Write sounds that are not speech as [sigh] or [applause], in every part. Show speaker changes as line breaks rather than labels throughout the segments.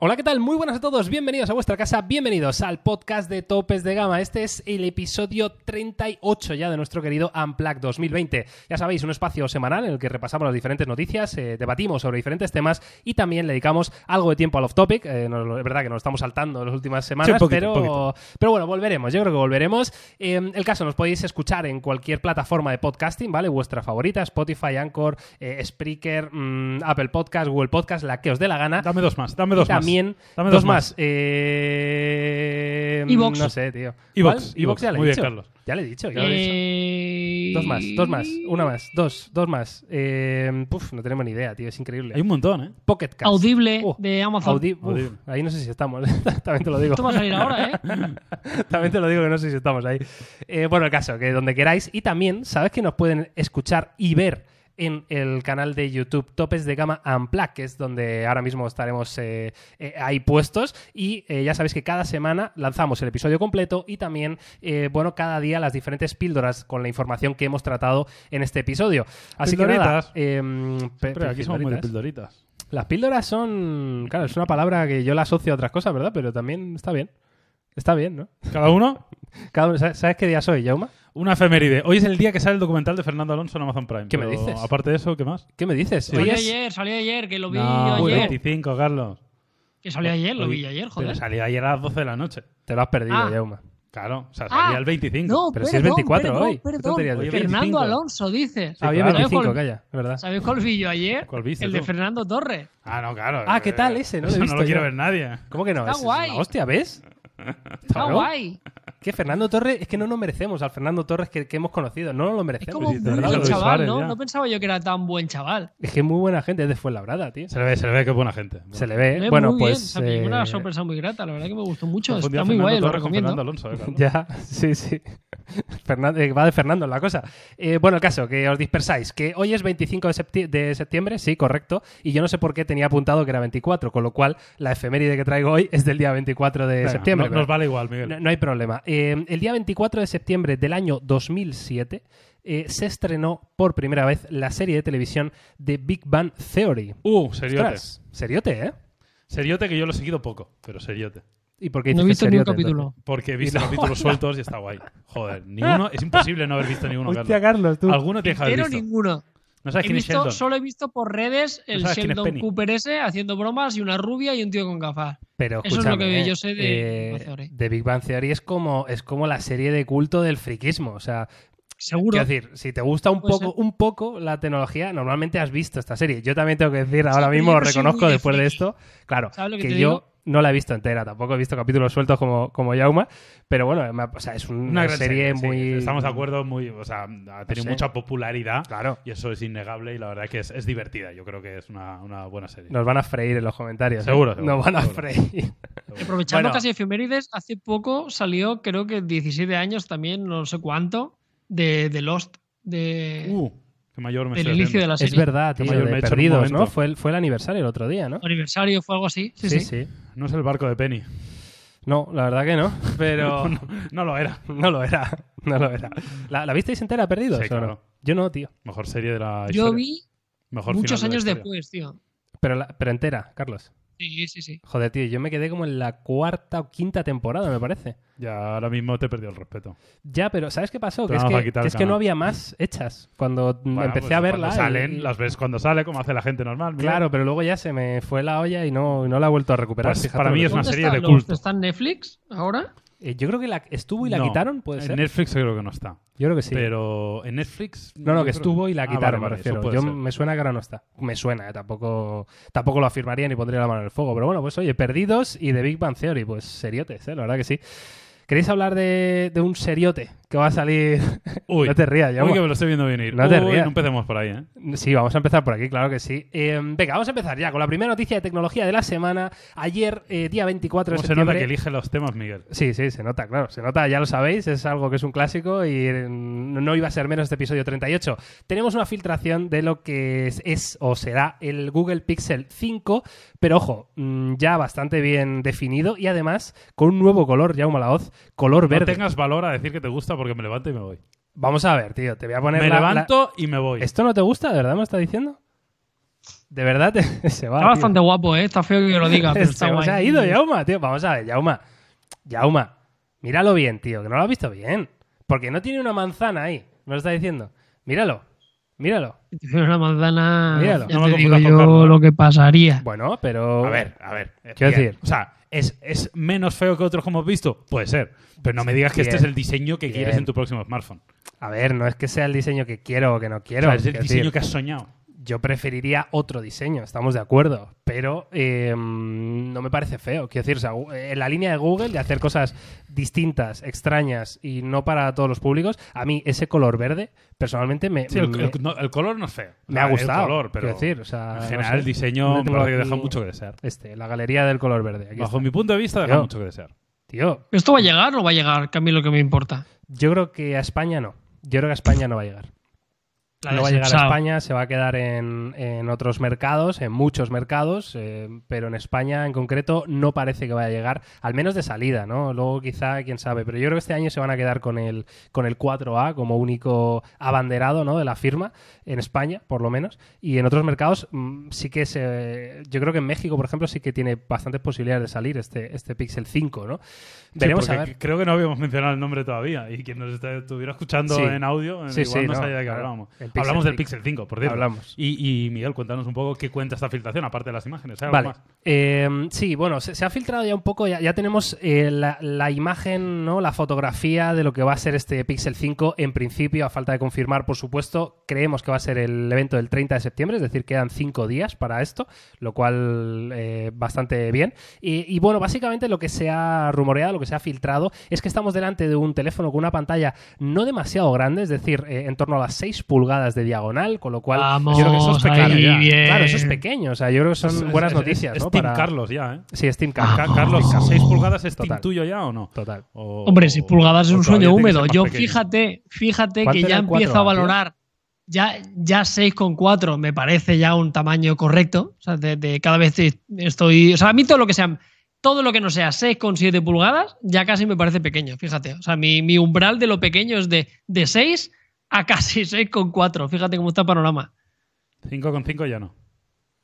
Hola, ¿qué tal? Muy buenas a todos, bienvenidos a vuestra casa, bienvenidos al podcast de Topes de Gama. Este es el episodio 38 ya de nuestro querido Unplugged 2020. Ya sabéis, un espacio semanal en el que repasamos las diferentes noticias, eh, debatimos sobre diferentes temas y también le dedicamos algo de tiempo al off-topic. Eh, no- es verdad que nos estamos saltando en las últimas semanas,
Sí, un poquito,
pero,
un poquito.
pero bueno, volveremos, yo creo que volveremos. Eh, el caso, nos podéis escuchar en cualquier plataforma de podcasting, ¿vale? Vuestra favorita, Spotify, Anchor, Spreaker, mm, Apple Podcast, Google Podcast, la que os dé la gana.
Dame dos más, dame dos
Y también
más. Dame
dos,
dos
más.
más.
Eh,
Evox.
No sé, tío.
Evox. Evox.
ya le he
Muy bien,
dicho.
Carlos.
Ya le he dicho, ya lo he dicho.
Eh,
Dos más, dos más, una más, dos, dos más. Eh, puf, no tenemos ni idea, tío, es increíble.
Hay un montón, ¿eh?
Pocket Cast.
Audible
Oh,
de Amazon.
Audi- uf,
Audible.
ahí no sé si estamos, [laughs] también te lo digo.
Esto va a salir ahora, ¿eh? [laughs]
También te lo digo que no sé si estamos ahí. Eh, bueno, el caso, que donde queráis. Y también, ¿sabes que nos pueden escuchar y ver en el canal de YouTube Topes de Gama Unplugged, que es donde ahora mismo estaremos eh, eh, ahí puestos. Y eh, ya sabéis que cada semana lanzamos el episodio completo y también, eh, bueno, cada día las diferentes píldoras con la información que hemos tratado en este episodio. Así que nada. Eh, pe-
Pero aquí somos muy de
pildoritas. Las píldoras son. Claro, es una palabra que yo la asocio a otras cosas, ¿verdad? Pero también está bien. Está bien, ¿no?
Cada uno,
Cada uno- ¿Sabes qué día soy, Jauma?
una efeméride. Hoy es el día que sale el documental de Fernando Alonso en Amazon Prime.
¿Qué me
pero
dices?
Aparte de eso, ¿qué más?
¿Qué me dices? Hoy
Salió
es-
ayer, salió ayer, que lo vi
No,
ayer.
25, Carlos.
Que salió ayer, lo
Hoy-
vi ayer,
Pero
joder.
salía ayer a las 12 de la noche.
Te lo has perdido,
Ah.
Jauma.
Claro, o sea, salía
Ah,
el 25.
No,
Pero si es
perdón,
24
perdón,
hoy. ¿Qué
perdón.
dices?
Fernando
25.
Alonso, dice.
Ah, había
claro.
25,
¿Sabes cuál-
calla, es verdad.
¿Sabéis cuál vi yo ayer?
¿Cuál viste
El de? Fernando Torres.
Ah, no, claro.
Ah, ¿qué tal
Eh,
ese? No lo he
eso
visto
no lo quiere
yo.
ver nadie.
¿Cómo que no?
Está
Es- es
guay.
una hostia, ¿ves? [laughs]
Está
Claro.
guay.
Que Fernando Torres, es que no nos merecemos al Fernando Torres que, que hemos conocido. No nos lo
Es
merecemos.
como
sí,
un buen
lo
chaval, ¿no?
ya.
No pensaba yo que era tan buen chaval.
Es que es muy buena gente, es de Fuenlabrada, tío.
Se le ve, se le ve que es buena gente.
Se le ve.
Eh,
bueno,
muy bien.
pues.
O sea, me llevó una
eh,
sorpresa muy grata, la verdad que me gustó mucho. Está muy
Fernando
guay, lo
Torres con
recomiendo.
Fernando Alonso, eh. [laughs]
Ya, sí, sí. [laughs] Fernan- eh, va de Fernando la cosa. Eh, bueno, el caso, que os dispersáis. Que hoy es 25 de, septi- de septiembre, sí, correcto. Y yo no sé por qué tenía apuntado que era 24, con lo cual la efeméride que traigo hoy es del día 24 de
Venga,
septiembre.
no- nos vale igual, Miguel.
no, no hay problema. Eh, el día 24 de septiembre del año 2007 eh, se estrenó por primera vez la serie de televisión de Big Bang Theory.
Uh, seriote.
Ostras, seriote, ¿eh?
Seriote que yo lo he seguido poco, pero seriote.
¿Y por qué
No he visto ni un capítulo.
Porque he visto
no,
capítulos [laughs] sueltos y está guay. Joder, ni uno, es imposible no haber visto ninguno?
Hostia,
Carlos.
Carlos, tú.
Alguno tiene que haber
Pero
visto.
ninguno.
No sabes
He
quién es
visto,
Sheldon.
solo he visto por redes el
es
Sheldon. Cooper ese haciendo bromas y una rubia y un tío con gafas.
Pero
Eso es lo que yo sé de
eh,
Big Bang Theory.
de Big Bang Theory es como, es como la serie de culto del friquismo. O sea,
Seguro.
quiero decir, si te gusta un poco,
ser.
un poco la tecnología, normalmente has visto esta serie. Yo también tengo que decir, ahora mismo lo
no
reconozco después de esto, claro,
¿Sabes lo que
que,
te
yo
digo?
No la he visto entera, tampoco he visto capítulos sueltos como, como Yauma, pero bueno, me ha- o sea, es una,
Una gran
serie,
sí.
muy...
Estamos de acuerdo, muy, o sea, ha tenido
sé.
mucha popularidad
Claro.
y eso es innegable y la verdad que es, es divertida. Yo creo que es una, una buena serie.
Nos van a freír en los comentarios. ¿eh?
Seguro,
Nos van a
seguro.
freír.
Aprovechando
Bueno.
casi efemérides, hace poco salió, creo que 17 años también, no sé cuánto, de, de Lost, de,
Uh, qué mayor me
del inicio de la
Es
serie.
verdad,
Qué
tío,
mayor
de
me he
perdidos, ¿no? Fue el, fue el aniversario el otro día, ¿no?
Aniversario fue algo así. Sí, sí.
sí.
No es el barco de Penny.
No, la verdad que no, pero [laughs]
no, no lo era. [laughs]
no lo era, no lo era. ¿La, la visteis entera, Perdidos?
Sí,
o no?
claro.
Yo no, tío.
Mejor serie de la
Yo
historia.
vi
Mejor
muchos
de
años después, tío.
Pero, la- pero entera, Carlos.
Sí, sí, sí.
Joder, tío, yo me quedé como en la cuarta o quinta temporada, me parece.
Ya ahora mismo te he perdido el respeto.
Ya, pero ¿sabes qué pasó?
Te
Que es que, que es que no había más hechas cuando
Bueno,
empecé
pues
a verla. y-
salen, las ves cuando sale, como hace la gente normal. Mira.
Claro, pero luego ya se me fue la olla y no, no la he vuelto a recuperar.
Pues para mí es una
¿Dónde
serie
está
de culto.
¿Está en Netflix ahora?
Eh, yo creo que la estuvo y la
No,
quitaron, puede
En
ser.
Netflix creo que no está.
Yo creo que sí.
Pero en Netflix.
No, no, que estuvo y la
Ah,
quitaron,
vale,
me refiero. Yo
ser.
me suena que ahora no está. Me suena, ¿eh? tampoco, tampoco lo afirmaría ni pondría la mano en el fuego. Pero bueno, pues oye, Perdidos y de Big Bang Theory, pues seriotes, ¿eh? la verdad que sí. ¿Queréis hablar de, de un seriote que va a salir? [laughs]
Uy,
no te rías, ya.
uy, que me lo estoy viendo venir.
No te
Uy,
rías.
no empecemos por ahí, ¿eh?
Sí, vamos a empezar por aquí, claro que sí. Eh, venga, vamos a empezar ya con la primera noticia de tecnología de la semana. Ayer, eh, día 24 de
¿Cómo se nota
septiembre.
que elige los temas, Miguel?
Sí, sí, se nota, claro. Se nota, ya lo sabéis, es algo que es un clásico y eh, no iba a ser menos este episodio 38. Tenemos una filtración de lo que es, es o será el Google Pixel 5, pero ojo, mm, ya bastante bien definido y además con un nuevo color, ya la voz, color
No
verde.
tengas valor a decir que te gusta porque me levanto y me voy.
Vamos a ver, tío, te voy a poner
Me
la- la-
levanto y me voy.
¿Esto no te gusta, de verdad me está diciendo? De verdad [laughs] se va.
Está
tío.
bastante guapo, ¿eh? Está feo que lo diga, [laughs] pero
se,
está
se
guay.
ha ido Yauma, tío. Vamos a ver, Yauma. Yauma, míralo bien, tío, que no lo has visto bien. Porque no tiene una manzana ahí. ¿Me lo está diciendo? Míralo. Míralo. [laughs]
Si tuviera una manzana,
Míralo.
ya
No me
te digo
confundas
yo
con Carlos,
lo que pasaría.
Bueno, pero.
A ver, a ver.
Quiero decir-
O sea, ¿es, ¿es menos feo que otros que hemos visto? Puede ser. Pero no me digas que este es el diseño que
Bien.
quieres en tu próximo smartphone.
A ver, no es que sea el diseño que quiero o que no
O
quiero.
sea, es el diseño
decir,
que has soñado.
Yo preferiría otro diseño, estamos de acuerdo, pero eh, no me parece feo. Quiero decir, o sea, en la línea de Google de hacer cosas distintas, extrañas y no para todos los públicos, a mí ese color verde, personalmente, me,
Sí, el,
me-
el- no, el color no es feo.
me ha
O sea,
gustado.
El color, pero
quiero decir, o sea,
en
no
general
sé.
el diseño me parece que deja mucho que desear.
Este, la galería del color verde. Aquí
Bajo
está.
mi punto de vista deja
Tío.
mucho que desear.
Tío,
¿Esto va a llegar o va a llegar? Que a mí lo que me importa.
yo creo que a España no. Yo creo que a España no va a llegar. No va a llegar a. España, se va a quedar en, en otros mercados, en muchos mercados, eh, pero en España en concreto no parece que vaya a llegar, al menos de salida, ¿no? Luego quizá, quién sabe, pero yo creo que este año se van a quedar con el, con el 4A como único abanderado, ¿no? De la firma, en España, por lo menos, y en otros mercados mm, sí que se... Yo creo que en México, por ejemplo, sí que tiene bastantes posibilidades de salir este, este Pixel 5, ¿no? Veremos
Sí,
a ver.
Creo que no habíamos mencionado el nombre todavía. Y quien nos estuviera escuchando
Sí.
en audio,
Sí,
igual
sí,
no
no,
sabía de qué hablábamos. Hablamos del
5.
Pixel 5, por cierto.
Hablamos.
Y, y, Miguel, cuéntanos un poco qué cuenta esta filtración, aparte de las imágenes. ¿hay algo
Vale.
más?
Eh, sí, bueno, se, se ha filtrado ya un poco, ya, ya tenemos eh, la, la imagen, ¿no? la fotografía de lo que va a ser este Pixel 5 en principio, a falta de confirmar, por supuesto, creemos que va a ser el evento del 30 de septiembre, es decir, quedan cinco días para esto, lo cual eh, bastante bien. Y, y, bueno, básicamente lo que se ha rumoreado, lo que se ha filtrado, es que estamos delante de un teléfono con una pantalla no demasiado grande, es decir, eh, en torno a las 6 pulgadas de diagonal, con lo cual
Vamos,
yo creo que eso es pequeño. Claro, eso es pequeño, o sea, yo creo que son
Es- es-
buenas
es-
noticias,
Es,
¿no?
Team
Para-
Carlos ya, ¿eh?
Sí, Steam
Ca-
Car.
Carlos,
Steam Car.
6 pulgadas es
Total.
Team tuyo ya o no?
Total.
O-
Hombre, 6 pulgadas es un sueño húmedo. Yo
pequeño.
fíjate, fíjate
¿Cuánto
que ya
el 4A,
empiezo a
tío?
valorar. Ya, ya 6,4 me parece ya un tamaño correcto. O sea, de, de cada vez estoy. O sea, a mí todo lo que sea. Todo lo que no sea 6,7 pulgadas ya casi me parece pequeño, fíjate. O sea, mi, mi umbral de lo pequeño es de, de 6 a casi 6,4. Fíjate cómo está el panorama.
5,5 ya no.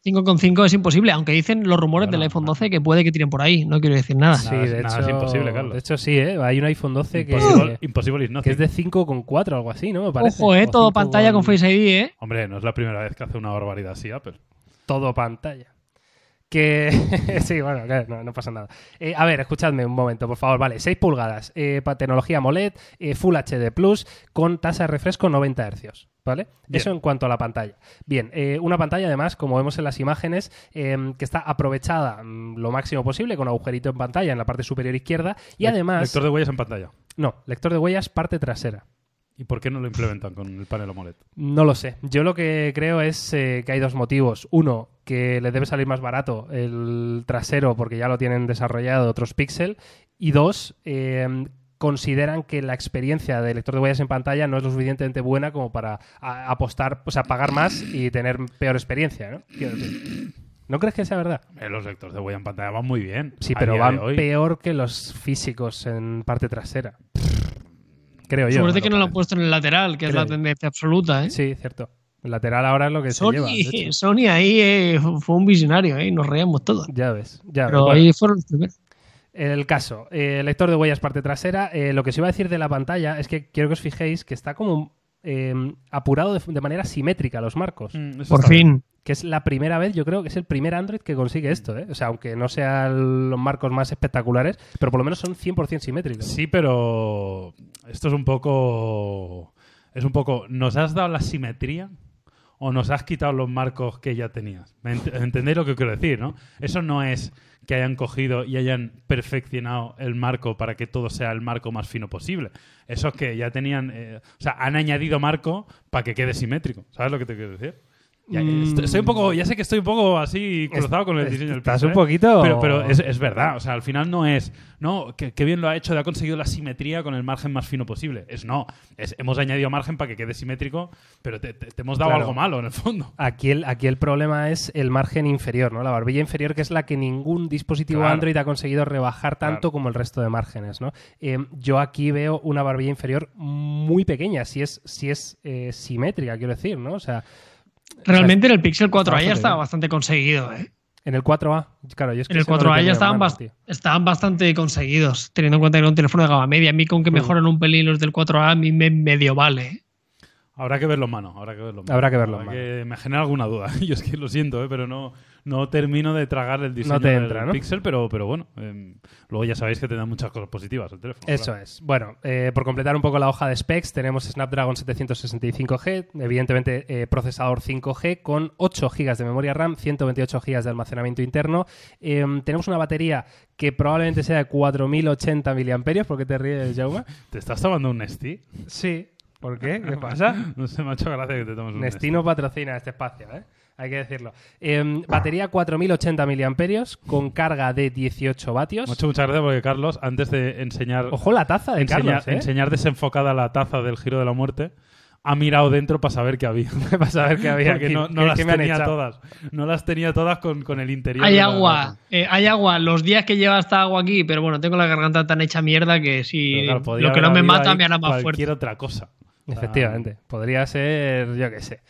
5,5 es imposible, aunque dicen los rumores
Bueno,
del iPhone
bueno.
12 que puede que tiren por ahí. No quiero decir nada.
Sí, de
nada
hecho,
es imposible, Carlos.
De hecho, sí, ¿eh? Hay un iPhone 12 que,
Impossible,
que es de 5,4 algo así, ¿no? Me parece.
Ojo, eh,
O
todo
5
pantalla con Face ID, eh.
Hombre, no es la primera vez que hace una barbaridad así Apple.
Todo pantalla. Que. [laughs] sí, bueno, no, no pasa nada. Eh, a ver, escuchadme un momento, por favor. Vale, 6 pulgadas. eh, para tecnología AMOLED, eh, Full HD Plus, con tasa de refresco 90 Hz. ¿Vale?
Bien.
Eso en cuanto a la pantalla. Bien, eh, una pantalla además, como vemos en las imágenes, eh, que está aprovechada mm, lo máximo posible con agujerito en pantalla en la parte superior izquierda y
Le-
además...
Lector de huellas en pantalla.
No, lector de huellas parte trasera.
¿Y por qué no lo implementan con el panel AMOLED?
No lo sé. Yo lo que creo es eh, que hay dos motivos. Uno, que le debe salir más barato el trasero porque ya lo tienen desarrollado otros Pixel. Y dos, eh, consideran que la experiencia de lector de huellas en pantalla no es lo suficientemente buena como para apostar, o sea, pagar más y tener peor experiencia, ¿no? Quiero decir. ¿No crees que sea verdad?
Eh, los lectores de huella en pantalla van muy bien.
Sí, pero van peor que los físicos en parte trasera. Creo yo.
No
que no lo han puesto en el lateral, que es la
yo.
tendencia absoluta, ¿eh?
Sí, cierto. El lateral ahora es lo que se
Sony,
lleva. de hecho.
Sony ahí eh, fue un visionario, ¿eh? Nos reíamos todos.
Ya ves, ya ves.
Pero
Bueno.
ahí fueron los primeros.
El caso, eh, lector de huellas parte trasera. Eh, lo que os iba a decir de la pantalla es que quiero que os fijéis que está como eh, apurado de, de manera simétrica los marcos.
Mm,
Por
bien.
fin.
Que es la primera vez, yo creo que es el primer Android que consigue esto. ¿eh? O sea, aunque no sean los marcos más espectaculares, pero por lo menos son 100% simétricos.
Sí, pero esto es un poco. Es un poco. ¿Nos has dado la simetría? ¿O nos has quitado los marcos que ya tenías? ¿Me ent- ¿Entendéis lo que quiero decir, no? Eso no es que hayan cogido y hayan perfeccionado el marco para que todo sea el marco más fino posible. Eso es que ya tenían. eh, o sea, han añadido marco para que quede simétrico. ¿Sabes lo que te quiero decir? Ya,
Mm.
est- estoy un poco, ya sé que estoy un poco así cruzado con el diseño del
estás un
¿eh?
poquito-
Pero, pero es, es verdad, o sea, al final no es, no, que, que bien lo ha hecho, ha conseguido la simetría con el margen más fino posible. Es no, es hemos añadido margen para que quede simétrico, pero te, te- te hemos dado
Claro.
algo malo en el fondo.
Aquí el, aquí el problema es el margen inferior, ¿no? La barbilla inferior, que es la que ningún dispositivo
Claro.
Android ha conseguido rebajar tanto
Claro.
como el resto de márgenes, ¿no? Eh, yo aquí veo una barbilla inferior muy pequeña, si es, si es eh, simétrica, quiero decir, ¿no? O sea,
Realmente en el Pixel 4a ya estaba
bien.
bastante conseguido. ¿eh?
En el 4A, claro, yo es que
En el
ese no lo
4A
tenía
ya estaban,
tío.
estaban bastante conseguidos, teniendo en cuenta que era un teléfono de gama media. A mí con que
Mm.
mejoren un pelín los del 4A, a mí me medio vale.
Habrá que verlo en mano, habrá que verlo en mano.
Habrá que verlo en
que me genera alguna duda. [laughs] Yo es que lo siento, ¿eh? pero no, no termino de tragar el diseño
No te
del
¿no?
Pixel, pero, pero bueno, eh, luego ya sabéis que tendrá muchas cosas positivas el teléfono.
Eso
claro.
es. Bueno, eh, por completar un poco la hoja de specs, tenemos Snapdragon 765G, evidentemente eh, procesador 5G con 8 GB de memoria RAM, 128 GB de almacenamiento interno. Eh, tenemos una batería que probablemente sea de 4080 mAh. ¿Por qué te ríes, Jaume?
¿Te estás tomando un Nesti?
Sí. ¿Por qué? ¿Qué pasa? [laughs]
No sé, me ha hecho gracia que te tomes un
Nesti no patrocina este espacio, ¿eh? Hay que decirlo. Eh, batería 4080 mAh con carga de 18 vatios.
Me ha hecho mucha gracia porque Carlos, antes de enseñar,
Ojo la taza de
enseñar,
Carlos, ¿eh?
enseñar desenfocada la taza del giro de la muerte, ha mirado dentro para saber qué había. [laughs]
Para saber qué había
Porque no, no
¿Qué-
las
qué
tenía
echado?
todas. No las tenía todas con, con el interior.
Hay agua, eh, hay agua. Los días que lleva esta agua aquí, pero bueno, tengo la garganta tan hecha mierda que si
claro,
lo que no me mata me hará más
Cualquier
fuerte.
otra cosa.
Efectivamente. Podría ser, yo qué sé.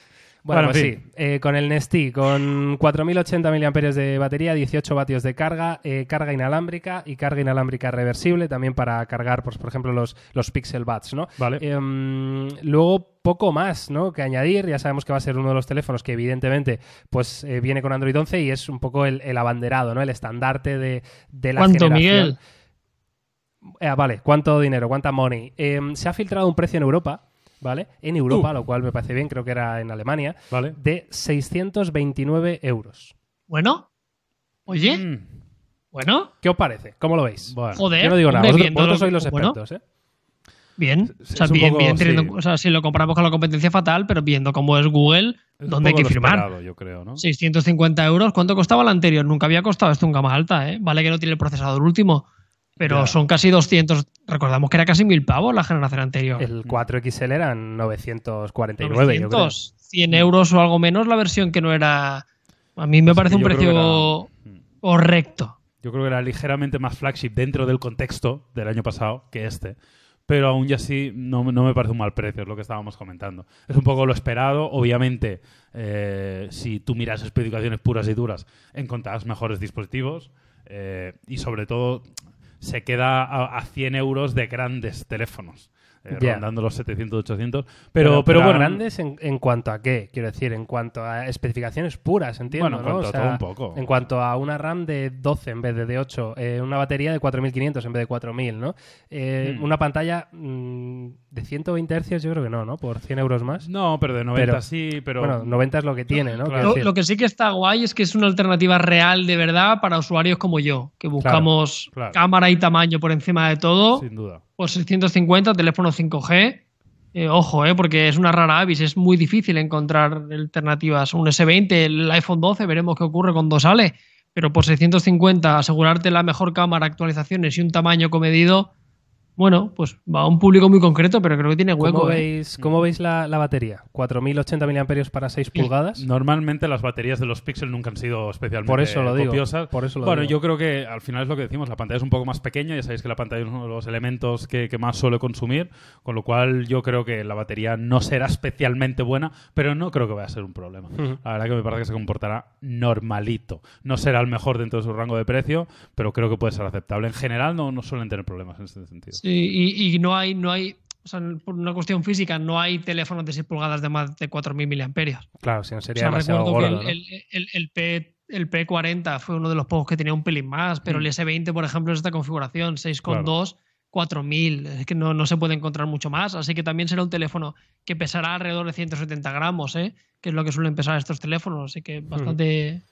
Bueno,
Bueno,
pues sí, eh, con el Nesti, con 4080 mAh de batería, 18 vatios de carga, eh, carga inalámbrica y carga inalámbrica reversible también para cargar, pues, por ejemplo, los, los Pixel Buds, ¿no?
Vale.
Em, luego, poco más, ¿no? Que añadir. Ya sabemos que va a ser uno de los teléfonos que, evidentemente, pues eh, viene con Android 11 y es un poco el, el abanderado, ¿no? El estandarte de, de la
¿Cuánto,
generación.
Miguel?
Eh, vale, ¿cuánto dinero? ¿Cuánta money? Eh, se ha filtrado un precio en Europa, ¿vale? En Europa,
Uh.
lo cual me parece bien, creo que era en Alemania,
¿Vale?
de 629 euros.
Bueno, oye,
Mm,
bueno,
¿Qué os parece? ¿Cómo lo veis?
bueno.
joder.
Yo no digo nada, vosotros, vosotros sois los
bueno,
expertos, ¿eh?
Bien, o sea, bien,
poco,
bien teniendo-
sí.
o sea, si lo comparamos con la competencia fatal, pero viendo cómo es Google,
Es
¿dónde hay que firmar?
esperado, yo creo, ¿no?
650 euros, ¿cuánto costaba el anterior? Nunca había costado esto en gama alta, ¿eh? Vale que no tiene el procesador último, pero
Ya.
son casi 200. Recordamos que era casi mil pavos la generación anterior.
El 4XL eran 949, yo creo.
900, 100 euros o algo menos la versión que no era. A mí me
Así
parece un precio
era-
correcto.
Yo creo que era ligeramente más flagship dentro del contexto del año pasado que este. Pero aún y así no, no me parece un mal precio, es lo que estábamos comentando. Es un poco lo esperado. Obviamente, eh, si tú miras especificaciones puras y duras, encontrarás mejores dispositivos. eh, y sobre todo, se queda a, a 100 euros de grandes teléfonos. Eh,
Ya.
rondando los 700, 800. Pero, pero,
a
bueno,
grandes en, en cuanto a qué? Quiero decir, en cuanto a especificaciones puras, entiendo,
Bueno, en
¿no?
cuanto
O
a
sea,
todo un poco.
En cuanto a una RAM de 12 en vez de de 8, eh, una batería de 4500 en vez de 4000, ¿no? Eh,
Hmm.
Una pantalla mm, de 120 Hz, yo creo que no, ¿no? Por 100 euros más.
No, pero de 90
Pero-
sí, pero...
Bueno, 90 es lo que tiene, ¿no?
claro.
Lo, lo que sí que está guay es que es una alternativa real de verdad para usuarios como yo, que buscamos
claro.
cámara y tamaño por encima de todo.
sin duda.
Por 650, teléfono 5G. Eh, ojo, eh, porque es una rara avis, es muy difícil encontrar alternativas. Un S20, el iPhone 12, veremos qué ocurre cuando sale. Pero por 650, asegurarte la mejor cámara, actualizaciones y un tamaño comedido, bueno, pues va a un público muy concreto, pero creo que tiene hueco.
¿Cómo
eh.
veis, cómo veis la, la batería? 4080 mAh para 6 pulgadas.
Normalmente las baterías de los Pixel nunca han sido especialmente
Por eso lo digo,
copiosas.
por eso lo
bueno,
digo.
yo creo que al final es lo que decimos, la pantalla es un poco más pequeña, ya sabéis que la pantalla es uno de los elementos que, que más suele consumir, con lo cual yo creo que la batería no será especialmente buena, pero no creo que vaya a ser un problema. La verdad que me parece que se comportará normalito. No será el mejor dentro de su rango de precio, pero creo que puede ser aceptable. En general no, no suelen tener problemas en este sentido.
Sí, y, y no hay, no hay, o sea, por una cuestión física, no hay teléfonos de 6 pulgadas de más de 4.000 miliamperios.
Claro, si no
O
sería
sea,
demasiado gordo,
que
¿no?
el, el- P, el P40 fue uno de los pocos que tenía un pelín más, pero
Mm.
el S20, por ejemplo, es esta configuración, 6,2, 4000. Es que no, no se puede encontrar mucho más. Así que también será un teléfono que pesará alrededor de 170 gramos, ¿eh? que es lo que suelen pesar estos teléfonos. Así que bastante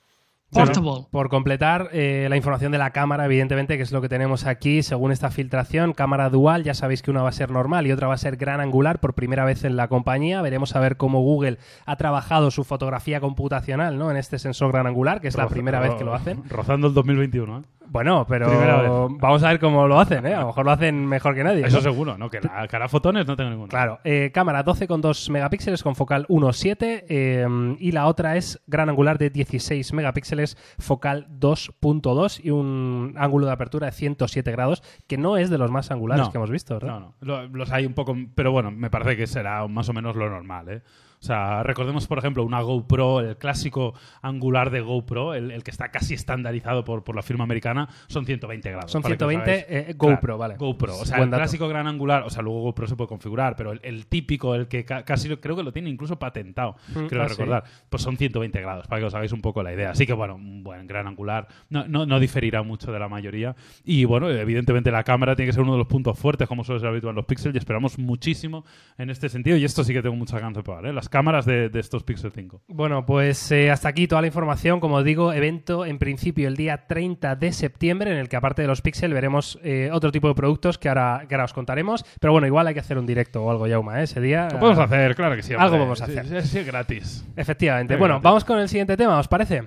portable.
Por completar, eh, la información de la cámara, evidentemente, que es lo que tenemos aquí, según esta filtración, cámara dual, ya sabéis que una va a ser normal y otra va a ser gran angular por primera vez en la compañía. Veremos a ver cómo Google ha trabajado su fotografía computacional ¿no? en este sensor gran angular, que es la primera vez que lo hacen.
Rozando el 2021, ¿eh?
Bueno, pero vamos a ver cómo lo hacen, ¿eh? A lo mejor lo hacen mejor que nadie.
Eso
¿no?
seguro, ¿no? Que la cara fotones no tengo ninguna.
Claro, eh, cámara 12,2 megapíxeles con focal 1.7 eh, y la otra es gran angular de 16 megapíxeles, focal 2.2 y un ángulo de apertura de 107 grados, que no es de los más angulares
No.
que hemos visto, ¿verdad?
No, no. Lo- los hay un poco, pero bueno, me parece que será más o menos lo normal, ¿eh? O sea, recordemos, por ejemplo, una GoPro, el clásico angular de GoPro, el, el que está casi estandarizado por, por la firma americana, son 120 grados.
Son
para que os
120
hagáis-
eh, GoPro,
Claro,
vale.
GoPro. O sea,
Buen
el
dato.
clásico gran angular, o sea, luego GoPro se puede configurar, pero el, el típico, el que ca- casi creo que lo tiene incluso patentado,
Mm,
creo
ah, sí.
recordar, pues son 120 grados, para que os hagáis un poco la idea. Así que, bueno, un buen gran angular no, no, no diferirá mucho de la mayoría. Y, bueno, evidentemente la cámara tiene que ser uno de los puntos fuertes, como suele ser habitual en los Pixel, y esperamos muchísimo en este sentido. Y esto sí que tengo muchas ganas de probar, ¿eh? las cámaras de, de estos Pixel 5.
Bueno, pues eh, hasta aquí toda la información. Como digo, evento en principio el día 30 de septiembre, en el que aparte de los Pixel veremos eh, otro tipo de productos que ahora, que ahora os contaremos. Pero bueno, igual hay que hacer un directo o algo, Yauma, ¿eh? ese día.
Lo podemos hacer, claro que sí.
Algo
hombre.
vamos a
Sí,
hacer.
Sí, sí, gratis.
Efectivamente. Bueno, vamos con el siguiente tema, ¿os parece?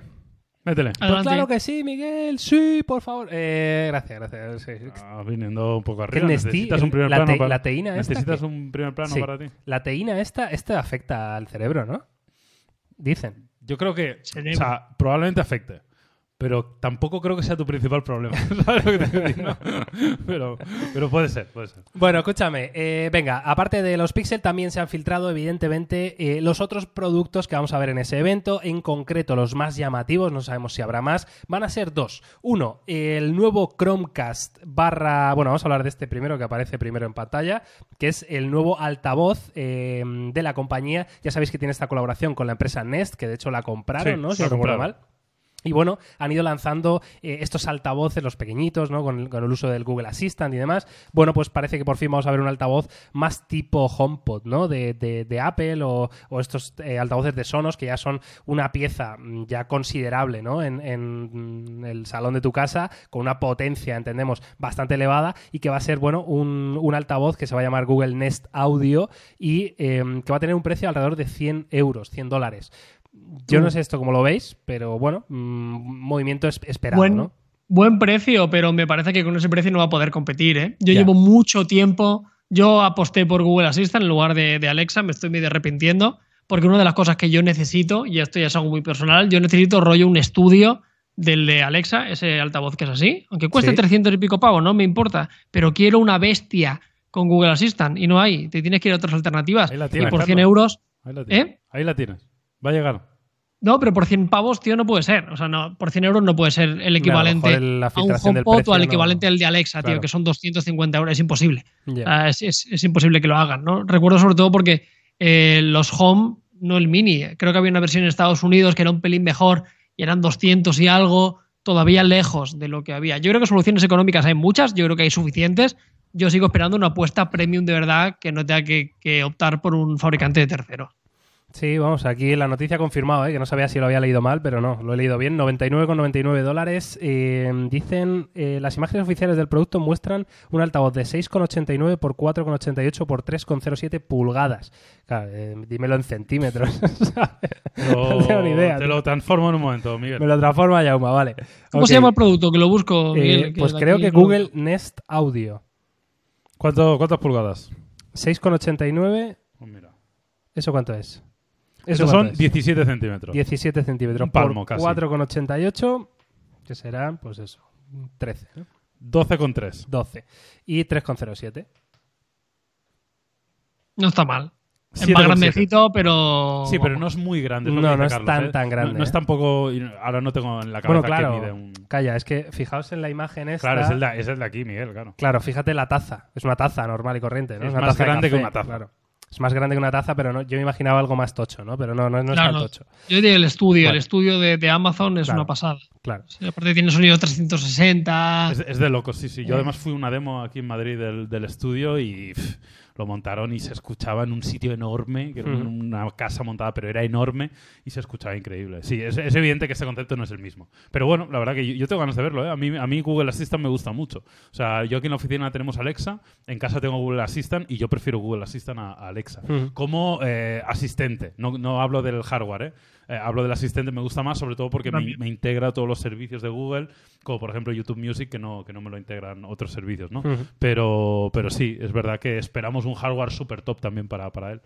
Métele.
Pues claro que sí, Miguel. Sí, por favor. Eh, gracias, gracias. sí.
Ah, viniendo un poco
¿Qué
arriba. Necesitas un primer
La
plano
te-
para...
la teína esta
Necesitas
que-
un primer plano
Sí.
para ti.
La teína esta, esta afecta al cerebro, ¿no? Dicen.
Yo creo que,
Cerebro.
o sea, probablemente afecte. Pero tampoco creo que sea tu principal problema. [laughs] ¿Sabes lo que te no? [laughs] pero, pero puede ser, puede ser.
Bueno, escúchame, eh, venga, aparte de los Pixel también se han filtrado evidentemente eh, los otros productos que vamos a ver en ese evento, en concreto los más llamativos, no sabemos si habrá más, van a ser dos. Uno, el nuevo Chromecast barra, bueno, vamos a hablar de este primero que aparece primero en pantalla, que es el nuevo altavoz eh, de la compañía, ya sabéis que tiene esta colaboración con la empresa Nest, que de hecho la compraron,
Sí,
¿no? Si no recuerdo mal. Y bueno, han ido lanzando eh, estos altavoces, los pequeñitos, ¿no? Con el, uso del Google Assistant y demás. Bueno, pues parece que por fin vamos a ver un altavoz más tipo HomePod, ¿no? De, de- de Apple o, estos eh, altavoces de Sonos que ya son una pieza mm, ya considerable, ¿no? En, mm, el salón de tu casa, con una potencia, entendemos, bastante elevada y que va a ser, bueno, un, un altavoz que se va a llamar Google Nest Audio y eh, que va a tener un precio alrededor de 100 euros, 100 dólares. Yo no sé esto cómo lo veis, pero bueno, mm, movimiento es- esperado,
Buen,
¿no?
buen precio, pero me parece que con ese precio no va a poder competir. ¿eh? Yo
Ya.
llevo mucho tiempo. Yo aposté por Google Assistant en lugar de, de Alexa, me estoy medio arrepintiendo, porque una de las cosas que yo necesito, y esto ya es algo muy personal, yo necesito rollo un estudio del de Alexa, ese altavoz que es así, aunque cueste
Sí.
300 y pico pavos, no me importa, pero quiero una bestia con Google Assistant y no hay, te tienes que ir a otras alternativas.
Ahí la
y
tienes,
por 100
Carlos.
euros,
Ahí la tienes.
¿Eh?
Ahí la tienes. Va a llegar.
No, pero por 100 pavos, tío, no puede ser. O sea, no, por 100 euros no puede ser el equivalente a un HomePod o al
no-
equivalente al de Alexa,
Claro.
tío, que son 250 euros. Es imposible.
Ya.
Es, es- es imposible que lo hagan, ¿no? Recuerdo sobre todo porque eh, los Home, no el Mini, creo que había una versión en Estados Unidos que era un pelín mejor y eran 200 y algo, todavía lejos de lo que había. Yo creo que soluciones económicas hay muchas, yo creo que hay suficientes. Yo sigo esperando una apuesta premium de verdad que no tenga que, que optar por un fabricante de tercero.
Sí, vamos, aquí la noticia ha confirmado, ¿eh? que no sabía si lo había leído mal, pero no, lo he leído bien. 99,99 dólares. Eh, dicen, eh, las imágenes oficiales del producto muestran un altavoz de 6,89 por 4,88 por 3,07 pulgadas. Claro, eh, dímelo en centímetros. [laughs] ¿sabes?
Lo-
no tengo ni idea.
Te
tío.
lo transformo en un momento, Miguel.
Me lo transforma Yauma, vale.
¿Cómo se llama el producto? Que lo busco,
Eh,
Miguel,
pues creo que
lo-
Google Nest Audio.
¿Cuánto- ¿Cuántas pulgadas?
6,89,
Pues mira.
¿eso cuánto es? ¿Eso
Esos son
cuánto es?
17 centímetros.
17 centímetros
Un palmo
por
casi.
4,88, que serán, pues eso, 13, ¿no?
12,3.
12. Y 3,07.
No está mal. Es
7,7.
más grandecito, pero.
Sí, pero no es muy grande.
No, no es
Carlos,
tan,
¿eh?
tan grande,
No, no es
¿eh?
tampoco. Ahora no tengo en la
Bueno,
cabeza
claro.
que mide un.
Calla, es que fijaos en la imagen esta.
Claro, es el, de, es el de aquí, Miguel, claro.
Claro, fíjate la taza. Es una taza normal y corriente, ¿no?
Es
una
más
taza
grande que una taza.
Claro. Es más grande que una taza, pero no, yo me imaginaba algo más tocho, ¿no? Pero no, no, no es
Claro,
tan
no.
tocho.
Yo diría el estudio.
Bueno.
El estudio de, de Amazon es
Claro.
una pasada.
Claro.
Sí, aparte tiene sonido 360.
Es, es de locos, sí, sí. Yo
Eh.
además fui a una demo aquí en Madrid del, del estudio y pff, lo montaron y se escuchaba en un sitio enorme, que era una casa montada, pero era enorme y se escuchaba increíble. Sí, es, es evidente que este concepto no es el mismo. Pero bueno, la verdad que yo, yo tengo ganas de verlo. ¿eh? A, mí, a mí Google Assistant me gusta mucho. O sea, yo aquí en la oficina tenemos Alexa, en casa tengo Google Assistant y yo prefiero Google Assistant a, a Alexa. Como eh, asistente, no, no hablo del hardware, ¿eh? Eh, hablo del asistente, me gusta más, sobre todo porque me, integra todos los servicios de Google, como por ejemplo YouTube Music, que no, que no me lo integran otros servicios, ¿no? Pero, pero sí, es verdad que esperamos un hardware super top también para, para él.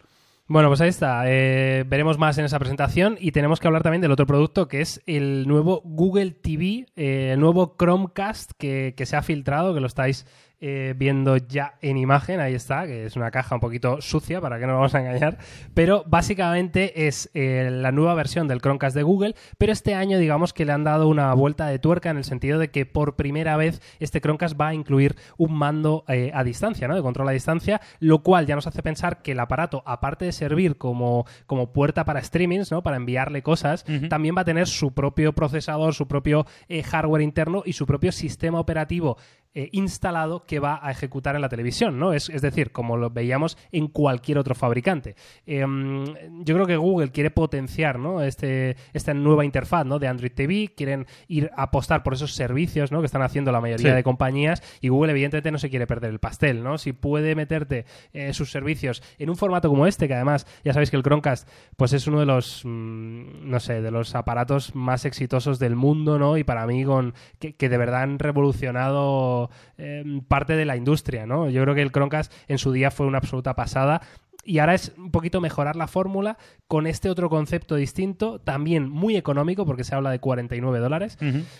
Bueno, pues ahí está. Eh, veremos más en esa presentación y tenemos que hablar también del otro producto que es el nuevo Google TV, eh, el nuevo Chromecast que, que se ha filtrado, que lo estáis eh, viendo ya en imagen, ahí está, que es una caja un poquito sucia, para que no nos vamos a engañar, pero básicamente es eh, la nueva versión del Chromecast de Google, pero este año digamos que le han dado una vuelta de tuerca en el sentido de que por primera vez este Chromecast va a incluir un mando eh, a distancia, ¿no? De control a distancia, lo cual ya nos hace pensar que el aparato, aparte de servir como, como puerta para streamings, ¿no? Para enviarle cosas, también va a tener su propio procesador, su propio hardware interno y su propio sistema operativo eh, instalado que va a ejecutar en la televisión, ¿no? Es, es decir, como lo veíamos en cualquier otro fabricante. Em, yo creo que Google quiere potenciar ¿no? este, esta nueva interfaz ¿no? de Android TV, quieren ir a apostar por esos servicios ¿no? que están haciendo la mayoría
Sí.
de compañías y Google evidentemente no se quiere perder el pastel, ¿no? Si puede meterte eh, sus servicios en un formato como este, que además ya sabéis que el Chromecast pues es uno de los, mm, no sé, de los aparatos más exitosos del mundo, ¿no? Y para mí con que, que de verdad han revolucionado eh, parte de la industria, ¿no? Yo creo que el Chromecast en su día fue una absoluta pasada y ahora es un poquito mejorar la fórmula con este otro concepto distinto, también muy económico, porque se habla de 49 dólares.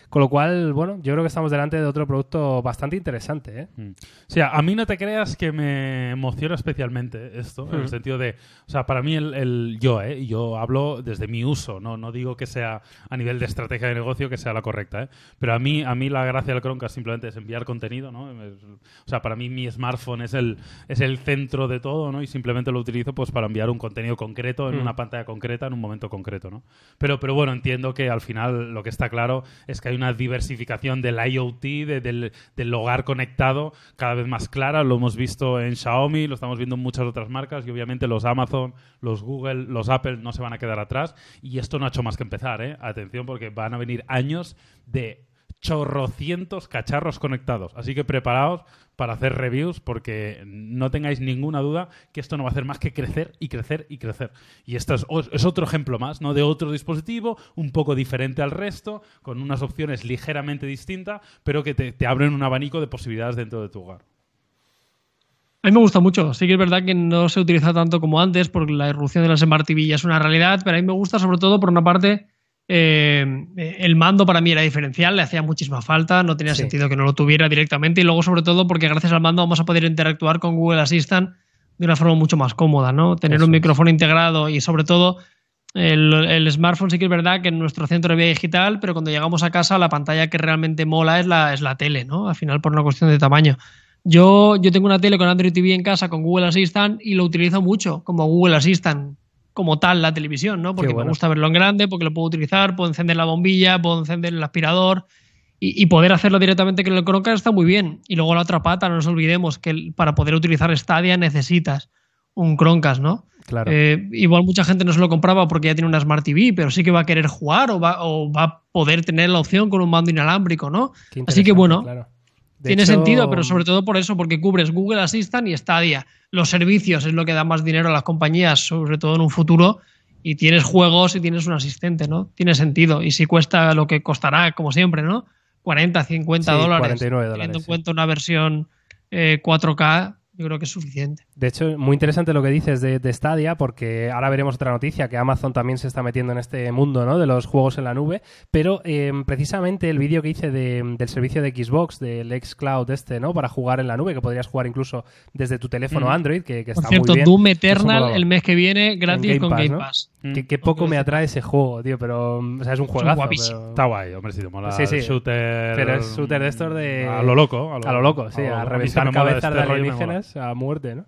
Con lo cual, bueno, yo creo que estamos delante de otro producto bastante interesante. ¿eh?
Mm. O sea, a mí no te creas que me emociona especialmente esto, en el sentido de, o sea, para mí el, el- yo, ¿eh? yo hablo desde mi uso, no, no digo que sea a nivel de estrategia de negocio que sea la correcta, ¿eh? pero a mí, a mí la gracia del Chromecast simplemente es enviar contenido, ¿no? O sea, para mí mi smartphone es el, es el centro de todo, ¿no? Y simplemente lo utilizo pues para enviar un contenido concreto en
Mm.
una pantalla concreta en un momento concreto, ¿no? Pero, pero bueno, entiendo que al final lo que está claro es que hay una diversificación del IoT, de- del, del hogar conectado, cada vez más clara. Lo hemos visto en Xiaomi, lo estamos viendo en muchas otras marcas y obviamente los Amazon, los Google, los Apple no se van a quedar atrás. Y esto no ha hecho más que empezar, ¿eh? Atención porque van a venir años de chorrocientos cacharros conectados. Así que preparaos para hacer reviews porque no tengáis ninguna duda que esto no va a hacer más que crecer y crecer y crecer. Y esto es, otro ejemplo más, ¿no? De otro dispositivo un poco diferente al resto, con unas opciones ligeramente distintas, pero que te, te abren un abanico de posibilidades dentro de tu hogar.
A mí me gusta mucho. Sí que es verdad que no se utiliza tanto como antes porque la irrupción de las Smart TV ya es una realidad, pero a mí me gusta sobre todo por una parte eh, el mando para mí era diferencial, le hacía muchísima falta, no tenía
Sí.
sentido que no lo tuviera directamente y luego sobre todo porque gracias al mando vamos a poder interactuar con Google Assistant de una forma mucho más cómoda, ¿no? Tener
Eso
un micrófono integrado y sobre todo el, el smartphone sí que es verdad que en nuestro centro de vía digital, pero cuando llegamos a casa la pantalla que realmente mola es la, es la tele, ¿no? Al final por una cuestión de tamaño. Yo, yo tengo una tele con Android TV en casa con Google Assistant y lo utilizo mucho como Google Assistant como tal la televisión, ¿no? Porque
bueno.
me gusta verlo en grande, porque lo puedo utilizar, puedo encender la bombilla, puedo encender el aspirador y, y poder hacerlo directamente con el Chromecast está muy bien. Y luego la otra pata, no nos olvidemos que para poder utilizar Stadia necesitas un Chromecast, ¿no?
Claro.
Eh, igual mucha gente no se lo compraba porque ya tiene una Smart TV, pero sí que va a querer jugar o va, o va a poder tener la opción con un mando inalámbrico, ¿no? Así que bueno,
claro. De
Tiene
hecho,
sentido, pero sobre todo por eso, porque cubres Google Assistant y Stadia. Los servicios es lo que da más dinero a las compañías, sobre todo en un futuro. Y tienes juegos y tienes un asistente, ¿no? Tiene sentido. Y si cuesta lo que costará, como siempre, ¿no? 40, 50
Sí,
dólares.
49 dólares,
Teniendo en
sí.
cuenta una versión eh, 4K, yo creo que es suficiente.
De hecho, muy interesante lo que dices de, de Stadia, porque ahora veremos otra noticia, que Amazon también se está metiendo en este mundo ¿no? de los juegos en la nube, pero eh, precisamente el vídeo que hice de- del servicio de Xbox, del xCloud este, ¿no? para jugar en la nube, que podrías jugar incluso desde tu teléfono
Mm.
Android, que, que
Por
está
cierto,
muy bien.
Doom Eternal el mes que viene gratis
Game
con
Pass,
Game
¿no?
Pass.
Que, que poco me atrae ese juego, tío, pero o sea, es un juegazo.
guapísimo.
pero-
Está guay, hombre, si te mola
Sí, sí.
el shooter.
Pero es shooter de estos de-
A lo loco.
A lo loco, sí,
lo
a,
mí
reventar
mola
cabezas
este
de alienígenas a muerte, ¿no?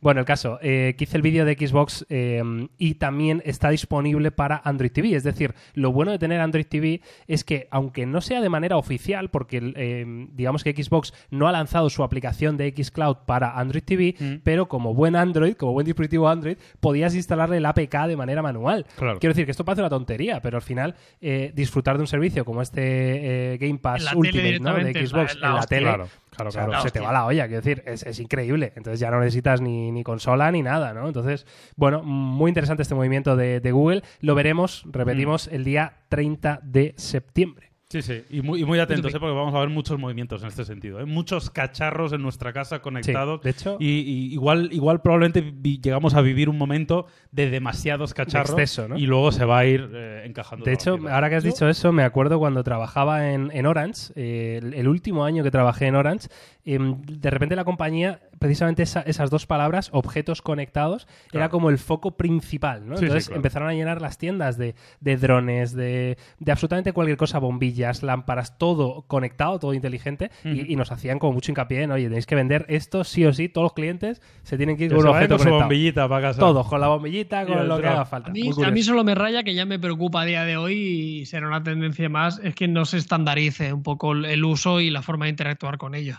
Bueno, el caso, eh, que hice el vídeo de Xbox eh, y también está disponible para Android TV. Es decir, lo bueno de tener Android TV es que, aunque no sea de manera oficial, porque eh, digamos que Xbox no ha lanzado su aplicación de Xcloud para Android TV,
Mm.
pero como buen Android, como buen dispositivo Android, podías instalarle el APK de manera manual.
Claro.
Quiero decir que esto parece una tontería, pero al final eh, disfrutar de un servicio como este eh, Game Pass Ultimate ¿no? de
directamente, en la-
Xbox
en la
en la tele,
Claro, claro,
o sea,
claro.
se te va la olla, quiero decir, es, es increíble. Entonces ya no necesitas ni, ni consola ni nada, ¿no? Entonces, bueno, muy interesante este movimiento de, de Google. Lo veremos, repetimos,
Mm.
el día 30 de septiembre.
Sí, sí, y muy, y muy atentos, ¿eh? porque vamos a ver muchos movimientos en este sentido. ¿eh? Muchos cacharros en nuestra casa conectados.
de hecho-
y, y igual, igual probablemente llegamos a vivir un momento de demasiados cacharros
exceso, ¿no?
y luego se va a ir eh, encajando.
De hecho, ahora que has dicho eso, me acuerdo cuando trabajaba en, en Orange, eh, el, el último año que trabajé en Orange, em, de repente la compañía, precisamente esa- esas dos palabras, objetos conectados, era como el foco principal, ¿no?
Sí, sí,
Entonces
claro.
empezaron a llenar las tiendas de, de drones, de, de absolutamente cualquier cosa, bombillas, lámparas, todo conectado, todo inteligente, y- nos hacían como mucho hincapié en, oye, tenéis que vender esto sí o sí, todos los clientes se tienen que ir con un objeto
con su bombillita para casa.
Todos, con la bombillita, con lo que haga falta.
A mí, a mí solo me raya que ya me preocupa a día de hoy y será una tendencia más, es que no se estandarice un poco el- uso y la forma de interactuar con ellos.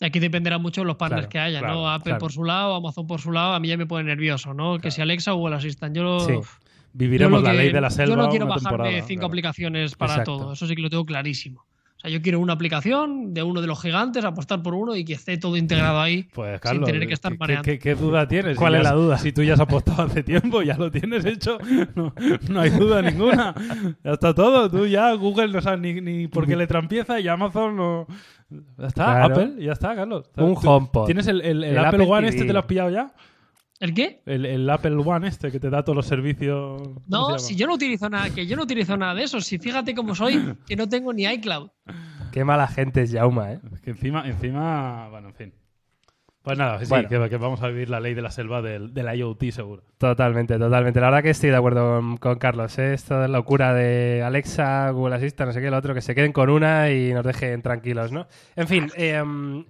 Y Aquí dependerá mucho de los partners
Claro,
que haya,
claro,
¿no? Apple
claro.
por su lado, Amazon por su lado, a mí ya me pone nervioso, ¿no? Que si Alexa o Google Assistant. Yo, lo-
Sí.
Yo
Viviremos la
que-
ley de la selva
Yo no quiero bajarme
temporada,
cinco
claro.
aplicaciones para
Exacto.
todo, eso sí que lo tengo clarísimo. O sea, yo quiero una aplicación de uno de los gigantes, apostar por uno y que esté todo integrado ahí. [laughs]
Pues
sin tener que estar
¿qué-
mareando.
¿qué, qué duda tienes?
¿Cuál
Si
es la duda?
Si tú ya has apostado hace tiempo, ya lo tienes hecho, no, no hay duda ninguna. Ya está todo. Tú ya, Google no sabes ni, ni por qué letra empieza y Amazon no. Ya está,
Claro.
Apple, ya está, Carlos.
Un HomePod.
¿Tienes el, el- el
El
Apple,
Apple
One
TV.
este? ¿Te lo has pillado ya?
¿El qué?
El, el Apple One este que te da todos los servicios. ¿cómo se
No, si yo no utilizo nada, que yo no utilizo nada de eso. Si fíjate cómo soy, que no tengo ni iCloud.
Qué mala gente es Jauma, ¿eh?
Es que encima, encima, bueno, en fin. Pues nada, sí,
Bueno.
que, que vamos a vivir la ley de la selva del, del IoT seguro.
Totalmente, totalmente. La verdad que estoy de acuerdo con, con Carlos. ¿eh? Esto de locura de Alexa, Google Assistant, no sé qué, lo otro, que se queden con una y nos dejen tranquilos, ¿no? En fin, eh,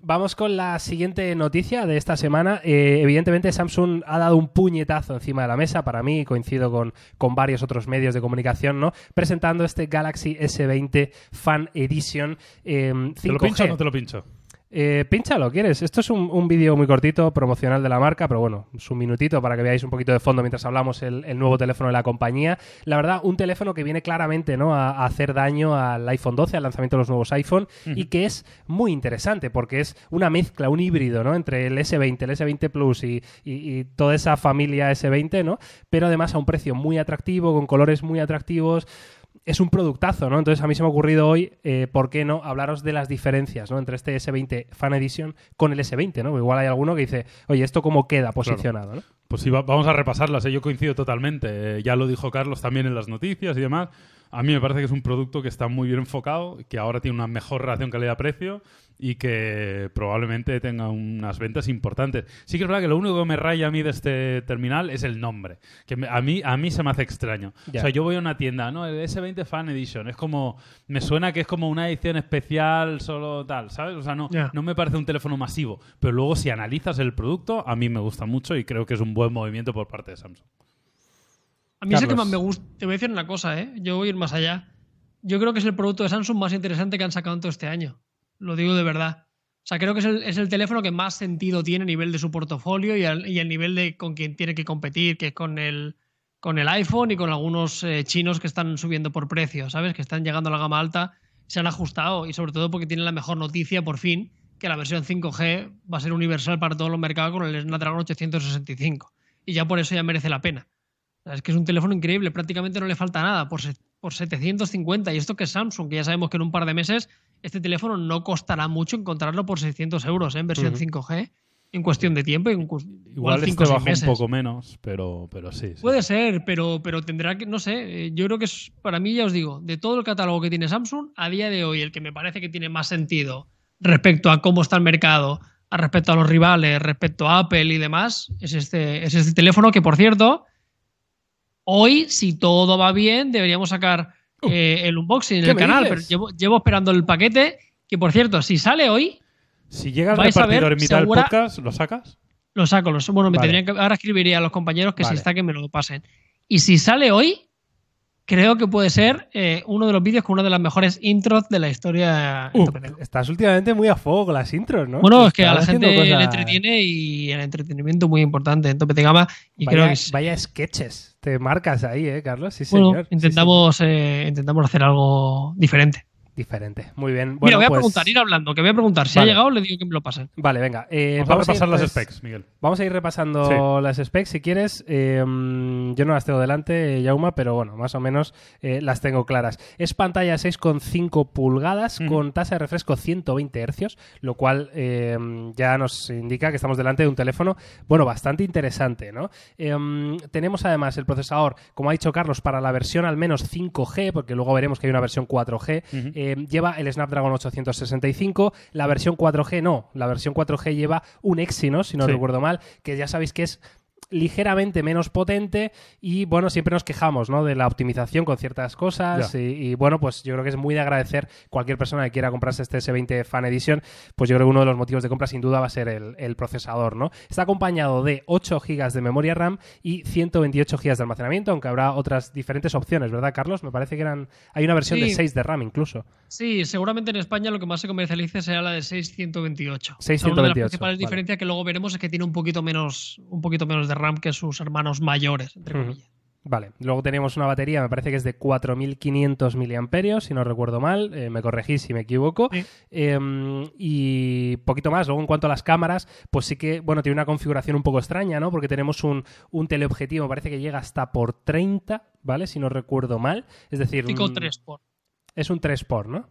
vamos con la siguiente noticia de esta semana. Eh, evidentemente, Samsung ha dado un puñetazo encima de la mesa, para mí, coincido con, con varios otros medios de comunicación, ¿no? Presentando este Galaxy S20 Fan Edition eh, 5G.
¿Te lo pincho o no te lo pincho?
Eh, pínchalo, ¿quieres? Esto es un, un vídeo muy cortito, promocional de la marca, pero bueno, es un minutito para que veáis un poquito de fondo mientras hablamos el, el nuevo teléfono de la compañía. La verdad, un teléfono que viene claramente ¿no? a, a hacer daño al iPhone 12, al lanzamiento de los nuevos iPhone, y que es muy interesante porque es una mezcla, un híbrido ¿no? entre el S20, el S20 Plus y, y- y toda esa familia S20, ¿no? pero además a un precio muy atractivo, con colores muy atractivos es un productazo, ¿no? Entonces a mí se me ha ocurrido hoy, eh, ¿por qué no hablaros de las diferencias, ¿no? Entre este S20 Fan Edition con el S20, ¿no? Igual hay alguno que dice, oye, ¿esto cómo queda posicionado, ¿no?
Pues sí, va- vamos a repasarlas. ¿eh? Yo coincido totalmente. Eh, ya lo dijo Carlos también en las noticias y demás. A mí me parece que es un producto que está muy bien enfocado, que ahora tiene una mejor relación calidad-precio y que probablemente tenga unas ventas importantes. Sí que es verdad que lo único que me raya a mí de este terminal es el nombre, que me- a, mí, a mí se me hace extraño. O sea, yo voy a una tienda, ¿no? El S20 Fan Edition. Es como... Me suena que es como una edición especial, solo tal, ¿sabes? O sea, no, no me parece un teléfono masivo. Pero luego si analizas el producto, a mí me gusta mucho y creo que es un buen movimiento por parte de Samsung.
A mí es el que
Carlos.
más me gusta. Te voy a decir una cosa, ¿eh? Yo voy a ir más allá. Yo creo que es el producto de Samsung más interesante que han sacado en todo este año. Lo digo de verdad. O sea, creo que es el, es el teléfono que más sentido tiene a nivel de su portafolio y al, y al nivel de con quien tiene que competir, que es con el, con el iPhone y con algunos eh, chinos que están subiendo por precio, ¿sabes? Que están llegando a la gama alta, se han ajustado y sobre todo porque tienen la mejor noticia, por fin, que la versión 5G va a ser universal para todos los mercados con el Snapdragon 865. Y ya por eso ya merece la pena. Es que es un teléfono increíble, prácticamente no le falta nada por, por 750. Y esto que es Samsung, que ya sabemos que en un par de meses este teléfono no costará mucho encontrarlo por 600 euros ¿eh? en versión
Ujú.
5G en cuestión de tiempo. Igual,
Igual,
igual
este
5 o 6
baja
meses.
un poco menos, pero, pero sí. sí.
Puede ser, pero, pero tendrá que, no sé, eh, yo creo que es, para mí, ya os digo, de todo el catálogo que tiene Samsung, a día de hoy el que me parece que tiene más sentido respecto a cómo está el mercado, a respecto a los rivales, respecto a Apple y demás, es este, es este teléfono que, por cierto, hoy, si todo va bien, deberíamos sacar eh, el unboxing en
¿qué
el canal,
dices?
pero llevo, llevo esperando el paquete, que por cierto, si sale hoy,
Si llega el repartidor en mitad del podcast, ¿lo sacas?
lo saco. Lo, bueno, me
Vale.
tendrían que, ahora escribiría a los compañeros que
Vale.
si está que me lo pasen. Y si sale hoy, creo que puede ser eh, uno de los vídeos con una de las mejores intros de la historia.
Uh, estás últimamente muy a fuego con las intros, ¿no?
bueno, es que a la gente le entretiene y el entretenimiento muy importante en tope de gama. Y
vaya,
creo que es-
vaya sketches. Te marcas ahí, ¿eh, Carlos? Sí,
bueno,
señor. Sí,
intentamos, eh, intentamos hacer algo diferente.
Diferente. Muy bien.
Mira,
Bueno,
voy a
pues-
preguntar, ir hablando, que voy a preguntar. Si
Vale.
ha llegado, le digo que me lo pasen.
Vale, venga. eh,
Vamos, a
ir,
repasar las
entonces-
specs, Miguel.
Vamos a ir repasando las specs si quieres. Eh, mm, yo no las tengo delante, Yauma, pero bueno, más o menos eh, las tengo claras. Es pantalla 6,5 pulgadas con tasa de refresco 120 Hz, lo cual eh, ya nos indica que estamos delante de un teléfono, bueno, bastante interesante, ¿no? Eh, mm, tenemos además el procesador, como ha dicho Carlos, para la versión al menos 5G, porque luego veremos que hay una versión 4G.
Ujú.
Eh, lleva el Snapdragon 865, la versión 4G no, la versión 4G lleva un Exynos, si no
Sí.
recuerdo mal, que ya sabéis que es ligeramente menos potente y bueno, siempre nos quejamos ¿no? de la optimización con ciertas cosas y, y, bueno, pues yo creo que es muy de agradecer cualquier persona que quiera comprarse este S20 Fan Edition, pues yo creo que uno de los motivos de compra sin duda va a ser el, el procesador, ¿no? Está acompañado de 8 GB de memoria RAM y 128 GB de almacenamiento, aunque habrá otras diferentes opciones, ¿verdad, Carlos? Me parece que eran hay una versión de
Sí.
6 de RAM incluso.
Sí, seguramente en España lo que más se comercialice será la de 628.
628,
Una de las principales
vale.
diferencias que luego veremos es que tiene un poquito menos, un poquito menos de RAM que sus hermanos mayores, entre comillas.
Vale, luego tenemos una batería, me parece que es de 4.500 miliamperios, si no recuerdo mal, eh, me corregís si me equivoco.
Sí.
Eh, y poquito más. Luego, en cuanto a las cámaras, pues sí que, bueno, tiene una configuración un poco extraña, ¿no? Porque tenemos un, un teleobjetivo, me parece que llega hasta por 30, ¿vale? Si no recuerdo mal. Es decir,
Óptico
un-
3 por.
es un 3 por, ¿no?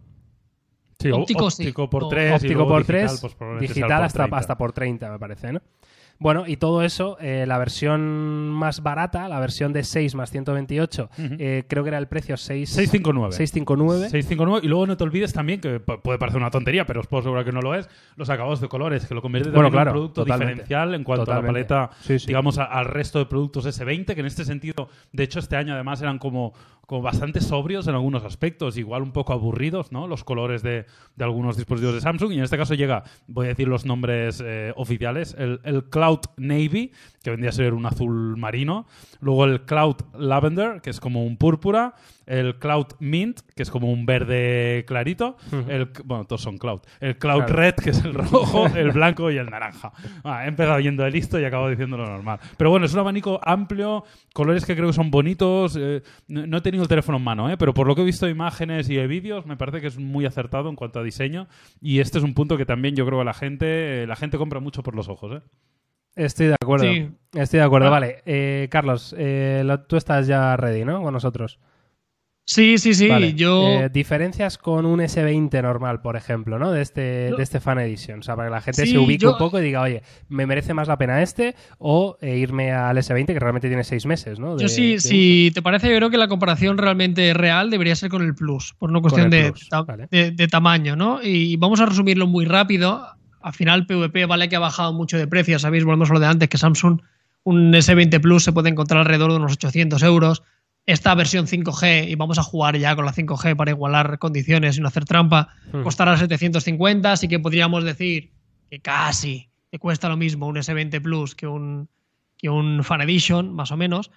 Sí,
Óptico, sí.
óptico por
O-
3 y
óptico
luego
por
digital,
3,
pues
digital
por
hasta,
30.
hasta por 30, me parece, ¿no? Bueno, y todo eso, eh, la versión más barata, la versión de 6 más 128,
Ujú.
eh, creo que era el precio 6,
659.
659.
659 y luego no te olvides también que puede parecer una tontería, pero os puedo asegurar que no lo es, los acabados de colores, que lo convierte
Bueno,
en un producto
totalmente.
diferencial en cuanto
Totalmente.
a la paleta,
Sí, sí.
digamos, al resto de productos S20, que en este sentido, de hecho, este año además eran como, como bastante sobrios en algunos aspectos, igual un poco aburridos, ¿no? Los colores de, de algunos dispositivos de Samsung, y en este caso llega, voy a decir los nombres eh, oficiales, el, el Cloud Navy, que vendría a ser un azul marino, luego el Cloud Lavender, que es como un púrpura, el Cloud Mint, que es como un verde clarito, el, bueno, todos son Cloud, el Cloud
Claro.
Red, que es el rojo, [laughs] el blanco y el naranja. Ah, he empezado yendo de listo y acabo diciendo lo normal. Pero bueno, es un abanico amplio, colores que creo que son bonitos. eh, no, no he tenido el teléfono en mano, eh, pero por lo que he visto de imágenes y de vídeos, me parece que es muy acertado en cuanto a diseño. Y este es un punto que también yo creo que la gente, eh, la gente compra mucho por los ojos. ¿eh?
Estoy de acuerdo.
Sí.
Estoy de acuerdo.
Ah.
Vale, eh, Carlos, eh, lo- tú estás ya ready, ¿no? Con nosotros.
Sí, sí, sí.
Vale.
Yo.
Eh, diferencias con un S20 normal, por ejemplo, ¿no? De este, de este Fan Edition. O sea, para que la gente
Sí,
se ubique
yo-
un poco y diga, oye, me merece más la pena este o eh, irme al S20, que realmente tiene seis meses, ¿no? De-
Yo sí,
de
si te parece, yo creo que la comparación realmente real debería ser con el Plus, por una cuestión
el
de,
Plus,
ta-
vale.
de- de tamaño, ¿no? Y vamos a resumirlo muy rápido. Al final, PVP vale que ha bajado mucho de precio, sabéis, volvemos a lo de antes, que Samsung, un S20 Plus se puede encontrar alrededor de unos 800 euros. Esta versión 5G, y vamos a jugar ya con la 5G para igualar condiciones y no hacer trampa,
Ujú.
costará 750, así que podríamos decir que casi te cuesta lo mismo un S20 Plus que un, que un Fan Edition, más o menos.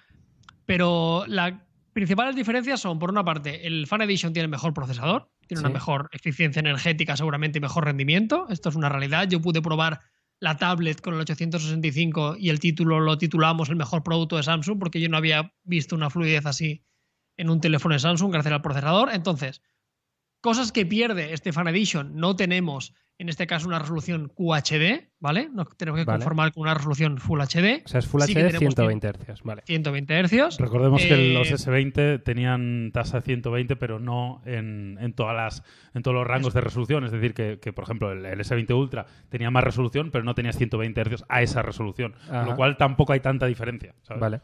Pero las principales diferencias son, por una parte, el Fan Edition tiene mejor procesador, tiene
Sí.
una mejor eficiencia energética seguramente y mejor rendimiento. Esto es una realidad. Yo pude probar la tablet con el 865 y el título lo titulamos el mejor producto de Samsung porque yo no había visto una fluidez así en un teléfono de Samsung gracias al procesador. Entonces, cosas que pierde este Fan Edition, no tenemos en este caso una resolución QHD, ¿vale? No tenemos que
Vale.
conformar con una resolución Full HD,
O sea, es Full
Sí
HD
tenemos
120 Hz. Vale.
120 Hz.
Recordemos que
Eh,
los S20 tenían tasa de 120, pero no en, en todas las, en todos los rangos de resolución. Es decir, que, que, por ejemplo, el, el S20 Ultra tenía más resolución, pero no tenía 120 Hz a esa resolución. Con lo cual tampoco hay tanta diferencia. ¿sabes?
Vale.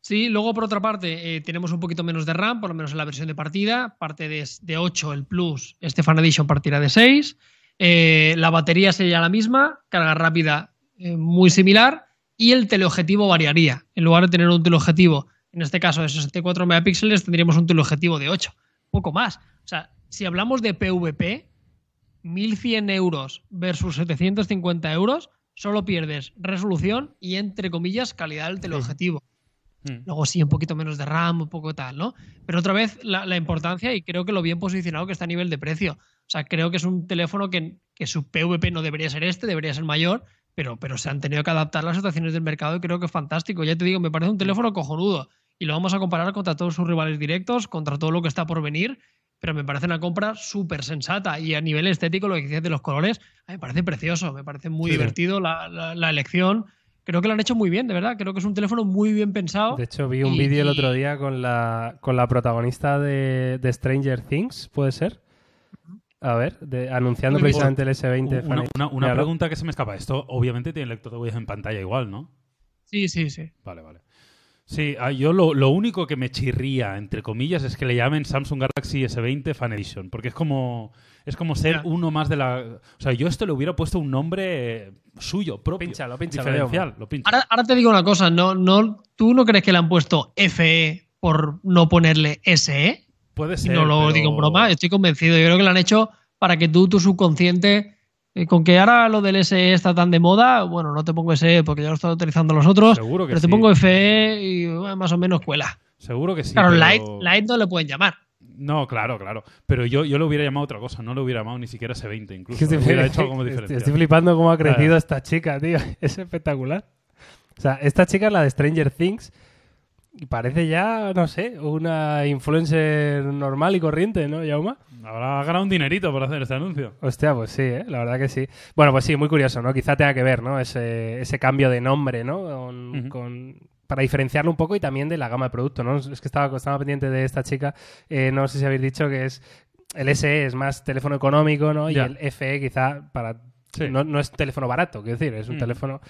Sí, luego por otra parte eh, tenemos un poquito menos de RAM, por lo menos en la versión de partida. Parte de, de 8 el Plus, este Fan Edition partirá de 6. Eh, la batería sería la misma, carga rápida eh, muy similar y el teleobjetivo variaría. En lugar de tener un teleobjetivo, en este caso de 64 megapíxeles, tendríamos un teleobjetivo de 8. Poco más. O sea, si hablamos de PVP, 1.100 euros versus 750 euros, solo pierdes resolución y, entre comillas, calidad del teleobjetivo.
Mm.
Luego sí, un poquito menos de RAM, un poco tal, ¿no? Pero otra vez la, la importancia y creo que lo bien posicionado que está a nivel de precio. O sea, creo que es un teléfono que, que su PVP no debería ser este, debería ser mayor, pero, pero se han tenido que adaptar las situaciones del mercado y creo que es fantástico. Ya te digo, me parece un teléfono cojonudo y lo vamos a comparar contra todos sus rivales directos, contra todo lo que está por venir. pero me parece una compra súper sensata. Y a nivel estético, lo que dices de los colores, a mí me parece precioso, me parece muy
sí.
divertido la, la- la elección. Creo que lo han hecho muy bien, de verdad. Creo que es un teléfono muy bien pensado.
De hecho, vi un
Y-
vídeo el otro día con la, con la protagonista de, de Stranger Things, ¿puede ser? A ver, de- anunciando precisamente el S20.
Una, una- una pregunta que se me escapa. Esto obviamente tiene lector de huellas en pantalla igual, ¿no?
Sí, sí, sí.
Vale, vale. Sí, ah, yo lo, lo único que me chirría, entre comillas, es que le llamen Samsung Galaxy S20 Fan Edition, porque es como es como ser uno más de la... O sea, yo esto le hubiera puesto un nombre suyo, propio,
Pínchalo, pínchalo,
diferencial. Lo pincho.
Ahora, ahora te digo una cosa, no, no, ¿tú no crees que le han puesto FE por no ponerle SE?
Puede
Y
ser,
no lo
pero-
digo en broma, estoy convencido. Yo creo que lo han hecho para que tú, tu subconsciente, eh, con que ahora lo del SE está tan de moda, bueno, no te pongo SE porque ya lo están utilizando los otros,
Seguro que
pero te
sí.
pongo FE y bueno, más o menos cuela.
Seguro que sí.
claro,
pero-
Light, Light no le pueden llamar.
No, claro, claro. Pero yo, yo lo hubiera llamado otra cosa, no lo hubiera llamado ni siquiera S20 incluso.
Que estoy,
Lo hubiera hecho algo muy
estoy- estoy flipando cómo ha crecido
Claro.
esta chica, tío. [laughs] Es espectacular. O sea, esta chica es la de Stranger Things y parece ya, no sé, una influencer normal y corriente, ¿no, Yauma?
Habrá ganado un dinerito por hacer este anuncio.
Hostia, pues sí, ¿eh? la verdad que sí. Bueno, pues sí, muy curioso, ¿no? Quizá tenga que ver, ¿no? Ese, ese cambio de nombre, ¿no? Con, para diferenciarlo un poco y también de la gama de producto, ¿no? Es que estaba, estaba pendiente de esta chica, eh, no sé si habéis dicho que es el SE es más teléfono económico, ¿no?
Ya.
Y el FE quizá para...
Sí.
No, no es teléfono barato, quiero decir, es un
Mm.
teléfono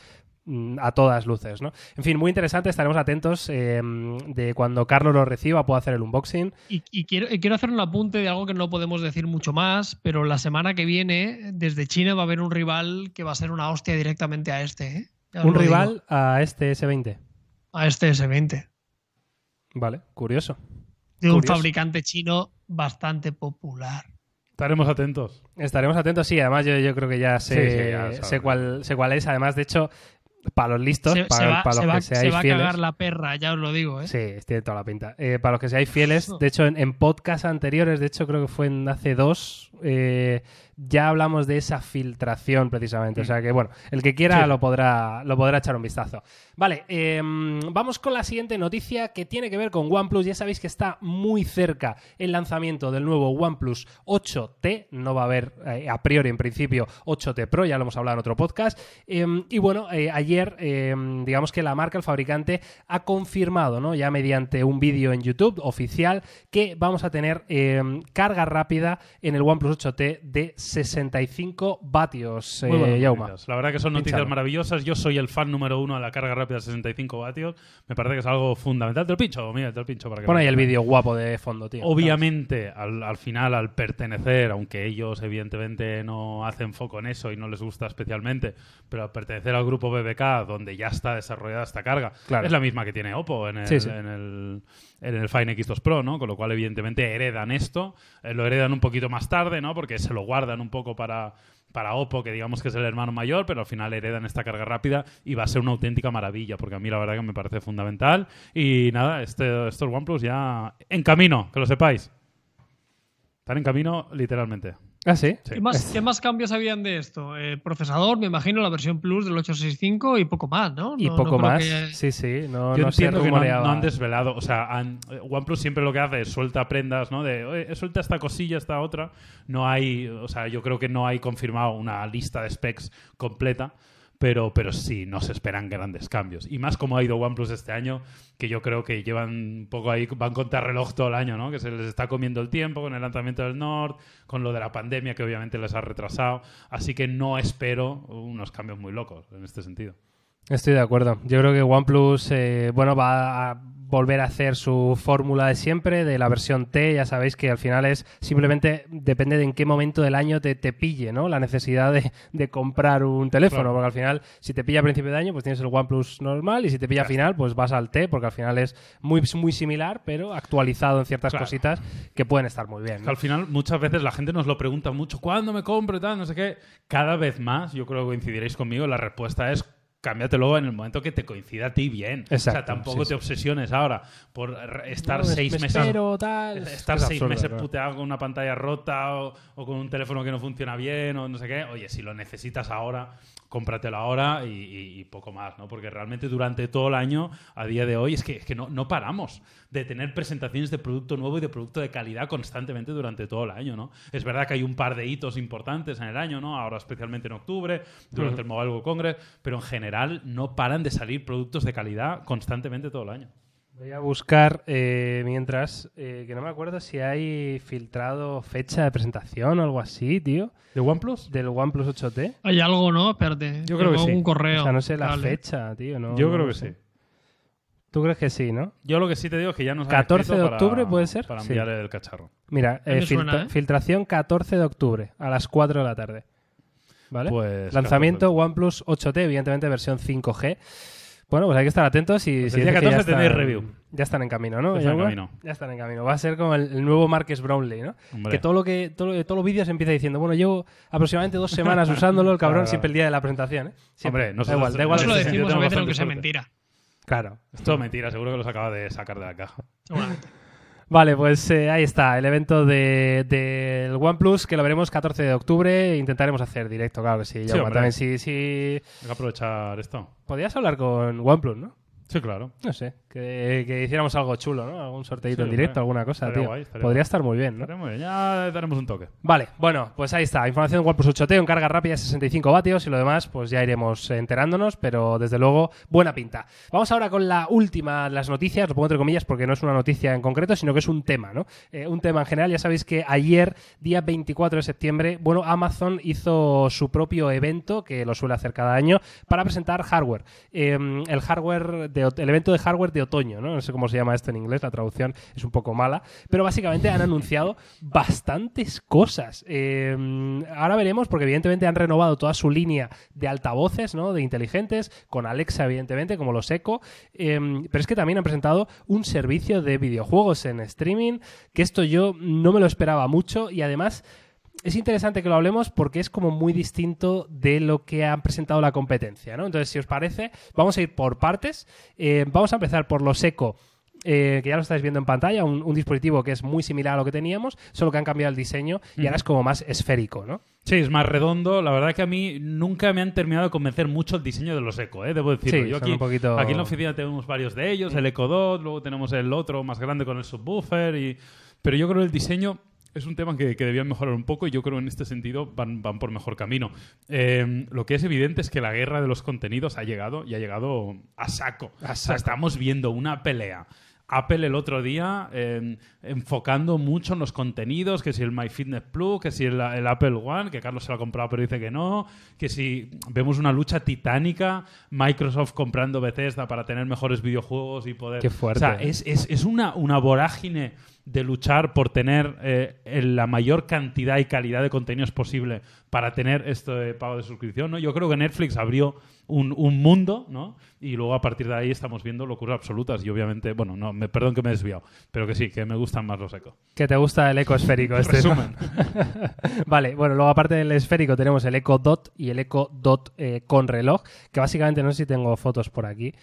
a todas luces, ¿no? En fin, muy interesante, estaremos atentos eh, de cuando Carlos lo reciba, pueda hacer el unboxing.
Y, y quiero, y quiero hacer un apunte de algo que no podemos decir mucho más, pero la semana que viene, desde China, va a haber un rival que va a ser una hostia directamente a este. ¿eh?
Un
digo.
rival a este S20.
A este S20.
Vale, curioso.
De un
Curioso.
fabricante chino bastante popular.
Estaremos atentos.
Estaremos atentos, sí. Además, yo, yo creo que ya sé,
Sí, sí, ya sabes.
sé, cuál, sé cuál es. Además, de hecho, para los listos,
Se,
para,
se va,
para los
se va-
que
se
seáis
va a
fieles.
cagar la perra, ya os lo digo. ¿eh?
Sí, tiene toda la pinta. Eh, para los que seáis fieles, de hecho, en, en podcast anteriores, de hecho, creo que fue en hace dos, eh, ya hablamos de esa filtración precisamente. O sea que, bueno, el que quiera
Sí.
lo, podrá, lo podrá echar un vistazo. Vale, eh, vamos con la siguiente noticia que tiene que ver con OnePlus. Ya sabéis que está muy cerca el lanzamiento del nuevo OnePlus 8T. No va a haber, eh, a priori, en principio, 8T Pro, ya lo hemos hablado en otro podcast. Eh, y bueno, eh, ayer, eh, digamos que la marca, el fabricante, ha confirmado, ¿no? Ya mediante un vídeo en YouTube oficial, que vamos a tener carga rápida en el OnePlus 8T de 65 vatios,
Muy
eh, Yauma.
La verdad que son noticias
Pínchalo.
maravillosas. Yo soy el fan número uno de la carga rápida de 65 vatios. Me parece que es algo fundamental. Te lo pincho, mira, te lo pincho para que
Pon ahí el vídeo guapo de fondo, tío.
Obviamente, al, al final, al pertenecer, aunque ellos evidentemente no hacen foco en eso y no les gusta especialmente, pero al pertenecer al grupo BBK, donde ya está desarrollada esta carga,
Claro.
es la misma que tiene Oppo en el,
Sí, sí.
En el, en el Fine X2 Pro, ¿no? Con lo cual, evidentemente, heredan esto. Eh, lo heredan un poquito más tarde, ¿no? Porque se lo guardan un poco para, para Oppo, que digamos que es el hermano mayor, pero al final heredan esta carga rápida y va a ser una auténtica maravilla, porque a mí la verdad que me parece fundamental. Y nada, este, estos OnePlus ya en camino, que lo sepáis. Están en camino, literalmente.
Ah, sí.
Sí.
¿Qué, más, qué más cambios habían de esto? Eh, procesador, me imagino, la versión Plus del 865 y poco más, ¿no?
Y
No-
poco
no
más.
que-
Sí, sí. No,
Yo
no
entiendo que no han,
rumoreaba.
no han desvelado. O sea, han- eh, OnePlus siempre lo que hace es suelta prendas, ¿no? De, "Oye, suelta esta cosilla, esta otra. No hay, o sea, yo creo que no hay confirmado una lista de specs completa. Pero, pero sí, no se esperan grandes cambios. Y más como ha ido OnePlus este año, que yo creo que llevan un poco ahí, van contra reloj todo el año, ¿no? Que se les está comiendo el tiempo con el lanzamiento del Nord, con lo de la pandemia que obviamente les ha retrasado. Así que no espero unos cambios muy locos en este sentido.
Estoy de acuerdo. Yo creo que OnePlus eh, bueno, va a volver a hacer su fórmula de siempre, de la versión T. Ya sabéis que al final es simplemente depende de en qué momento del año te, te pille, ¿no? La necesidad de, de comprar un teléfono.
Claro.
Porque al final, si te pilla a principio de año, pues tienes el OnePlus normal. Y si te pilla a final, pues vas al T, porque al final es muy, muy similar, pero actualizado en ciertas
Claro.
cositas que pueden estar muy bien.
Al final muchas veces la gente nos lo pregunta mucho, ¿cuándo me compro y tal? No sé qué. Cada vez más, yo creo que coincidiréis conmigo, la respuesta es cámbiatelo en el momento que te coincida a ti bien. o sea,
Exacto,
tampoco
sí,
te
sí.
obsesiones ahora por estar
No,
seis
me
meses
espero, tal.
estar
Es
seis
absurdo,
meses
claro.
puteado con una pantalla rota o, o con un teléfono que no funciona bien o no sé qué. Oye, si lo necesitas ahora, cómpratelo ahora y, y- y poco más, ¿no? Porque realmente durante todo el año, a día de hoy, es que, es que no, no paramos de tener presentaciones de producto nuevo y de producto de calidad constantemente durante todo el año, ¿no? Es verdad que hay un par de hitos importantes en el año, ¿no? Ahora especialmente en octubre, durante el Mobile World Congress, pero en general no paran de salir productos de calidad constantemente todo el año.
Voy a buscar eh, mientras, eh, que no me acuerdo si hay filtrado fecha de presentación o algo así, tío,
¿De OnePlus?
del OnePlus 8T.
Hay algo, ¿no? Espérate.
Yo creo que sí.
un correo.
O sea, no sé la
Vale.
fecha, tío. No,
Yo
no
creo
lo
que
sé.
sí.
¿Tú crees que sí, no?
Yo lo que sí te digo es que ya nos han
14
escrito
de
para-
octubre, ¿puede ser?
Para
Sí.
enviar el cacharro.
Mira, eh,
suena,
filtra-
¿eh?
filtración 14 de octubre a las 4 de la tarde. ¿Vale?
Pues,
Lanzamiento
14 de
OnePlus 8T, evidentemente versión 5G. Bueno, pues hay que estar atentos y
Pues
si
el día
dice que ya
14 tenéis
están-
review.
Ya están en camino, ¿no?
Ya están en camino.
Ya están en camino. Va a ser como el, el nuevo Marques Brownlee, ¿no?
Hombre.
Que todo lo que todo, lo- todos los vídeos empieza diciendo, bueno, llevo aproximadamente dos semanas [laughs] usándolo, el cabrón,
Claro.
siempre el día de la presentación, ¿eh? Siempre.
Hombre,
da
nosotros-
igual, da igual.
Eso
en
lo decimos a veces aunque sea mentira.
Claro.
Es todo mentira, seguro que los acaba de sacar de la caja.
Vale, pues eh, ahí está, el evento de- del OnePlus, que lo veremos 14 de octubre. Intentaremos hacer directo, claro que sí.
Hombre.
también, sí, sí.
Hay que aprovechar esto.
Podrías hablar con OnePlus, ¿no?
Sí, claro.
No sé, que, que hiciéramos algo chulo, ¿no? Algún sorteito
Sí,
en directo, alguna cosa,
Estaría
tío.
guay, estaría
Podría
guay.
estar muy bien, ¿no?
Bien, Ya daremos un toque.
Vale, bueno, pues ahí está. Información de OnePlus 8T, en carga rápida 65 vatios y lo demás, pues ya iremos enterándonos, pero desde luego, buena pinta. Vamos ahora con la última de las noticias, lo pongo entre comillas porque no es una noticia en concreto, sino que es un tema, ¿no? Eh, un tema en general. Ya sabéis que ayer, día 24 de septiembre, bueno, Amazon hizo su propio evento, que lo suele hacer cada año, para presentar hardware. Eh, el hardware, de, el evento de hardware de otoño, ¿no? No sé cómo se llama esto en inglés, la traducción es un poco mala, pero básicamente han anunciado bastantes cosas. Eh, ahora veremos, porque evidentemente han renovado toda su línea de altavoces, ¿no? De inteligentes, con Alexa, evidentemente, como los Echo. Eh, pero es que también han presentado un servicio de videojuegos en streaming, que esto yo no me lo esperaba mucho y además es interesante que lo hablemos porque es como muy distinto de lo que han presentado la competencia, ¿no? Entonces, si os parece, vamos a ir por partes. Eh, vamos a empezar por los Echo. eh, que ya lo estáis viendo en pantalla, un, un dispositivo que es muy similar a lo que teníamos, solo que han cambiado el diseño y ahora es como más esférico, ¿no?
Sí, es más redondo. La verdad que a mí nunca me han terminado de convencer mucho el diseño de los Eco, ¿eh? debo decirlo.
Sí,
Yo aquí,
un poquito-
aquí en la oficina tenemos varios de ellos, el Eco Dot, luego tenemos el otro más grande con el subwoofer, y... pero yo creo que el diseño es un tema que, que debían mejorar un poco y yo creo que en este sentido van, van por mejor camino. Eh, lo que es evidente es que la guerra de los contenidos ha llegado y ha llegado a saco.
A
O sea,
saco.
estamos viendo una pelea. Apple el otro día eh, enfocando mucho en los contenidos, que si el MyFitnessPlus, que si el, el Apple One, que Carlos se lo ha comprado pero dice que no, que si vemos una lucha titánica, Microsoft comprando Bethesda para tener mejores videojuegos y poder...
Qué fuerte.
O sea, es, es- es una, una vorágine de luchar por tener eh, la mayor cantidad y calidad de contenidos posible para tener este pago de suscripción, ¿no? Yo creo que Netflix abrió un, un mundo, ¿no? Y luego a partir de ahí estamos viendo locuras absolutas y obviamente, bueno, no, me, perdón que me he desviado, pero que sí, que me gustan más los eco.
Que te gusta el eco esférico este.
Resumen. [laughs]
vale, bueno, luego aparte del esférico tenemos el Echo Dot y el Echo Dot eh, con reloj, que básicamente no sé si tengo fotos por aquí.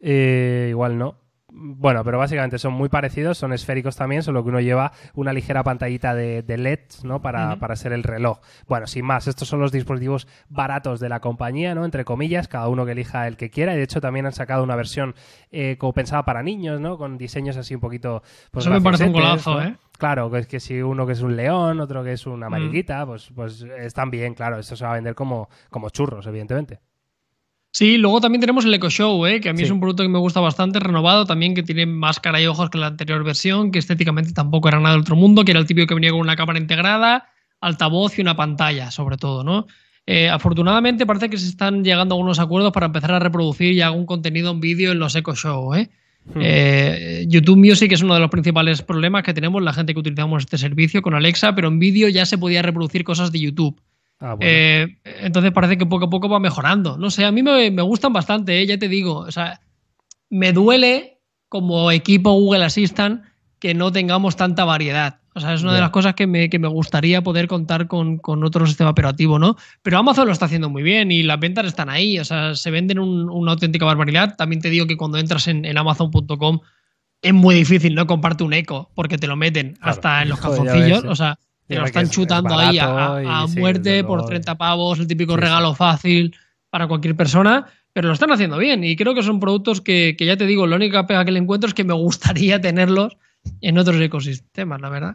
Eh, igual no. Bueno, pero básicamente son muy parecidos, son esféricos también, solo que uno lleva una ligera pantallita de, de LED, ¿no? Para, para ser el reloj. Bueno, sin más, estos son los dispositivos baratos de la compañía, ¿no? Entre comillas, cada uno que elija el que quiera. Y de hecho también han sacado una versión eh, como pensada para niños, ¿no? Con diseños así un poquito. Pues,
Eso me parece un golazo,
¿no?
¿eh?
Claro, que es que si uno que es un león, otro que es
Mm.
una mariquita, pues, pues están bien, claro. Esto se va a vender como, como churros, evidentemente.
Sí, luego también tenemos el Echo Show, ¿eh? que a mí
Sí.
es un producto que me gusta bastante, renovado también, que tiene más cara y ojos que la anterior versión, que estéticamente tampoco era nada del otro mundo, que era el típico que venía con una cámara integrada, altavoz y una pantalla, sobre todo, ¿no? Eh, afortunadamente parece que se están llegando a algunos acuerdos para empezar a reproducir ya algún contenido en vídeo en los Echo Show, ¿eh?
Hmm.
Eh, YouTube Music es uno de los principales problemas que tenemos la gente que utilizamos este servicio con Alexa, pero en vídeo ya se podía reproducir cosas de YouTube.
Ah, bueno.
Eh, entonces parece que poco a poco va mejorando. No sé, a mí me, me gustan bastante, ¿eh? ya te digo. O sea, me duele como equipo Google Assistant que no tengamos tanta variedad. O sea, es una de las cosas que me, que me gustaría poder contar con, con otro sistema operativo, ¿no? Pero Amazon lo está haciendo muy bien y las ventas están ahí. O sea, se venden un- una auténtica barbaridad. También te digo que cuando entras en, en Amazon.com es muy difícil no comprarte un eco porque te lo meten
Claro.
hasta en los
Joder,
calzoncillos.
ves,
o sea,
Y
te lo están
es- es
chutando ahí a,
y
muerte por
luego.
30 pavos, el típico
sí.
regalo fácil para cualquier persona. Pero lo están haciendo bien y creo que son productos que, que ya te digo, la única pega que le encuentro es que me gustaría [laughs] tenerlos en otros ecosistemas, la verdad.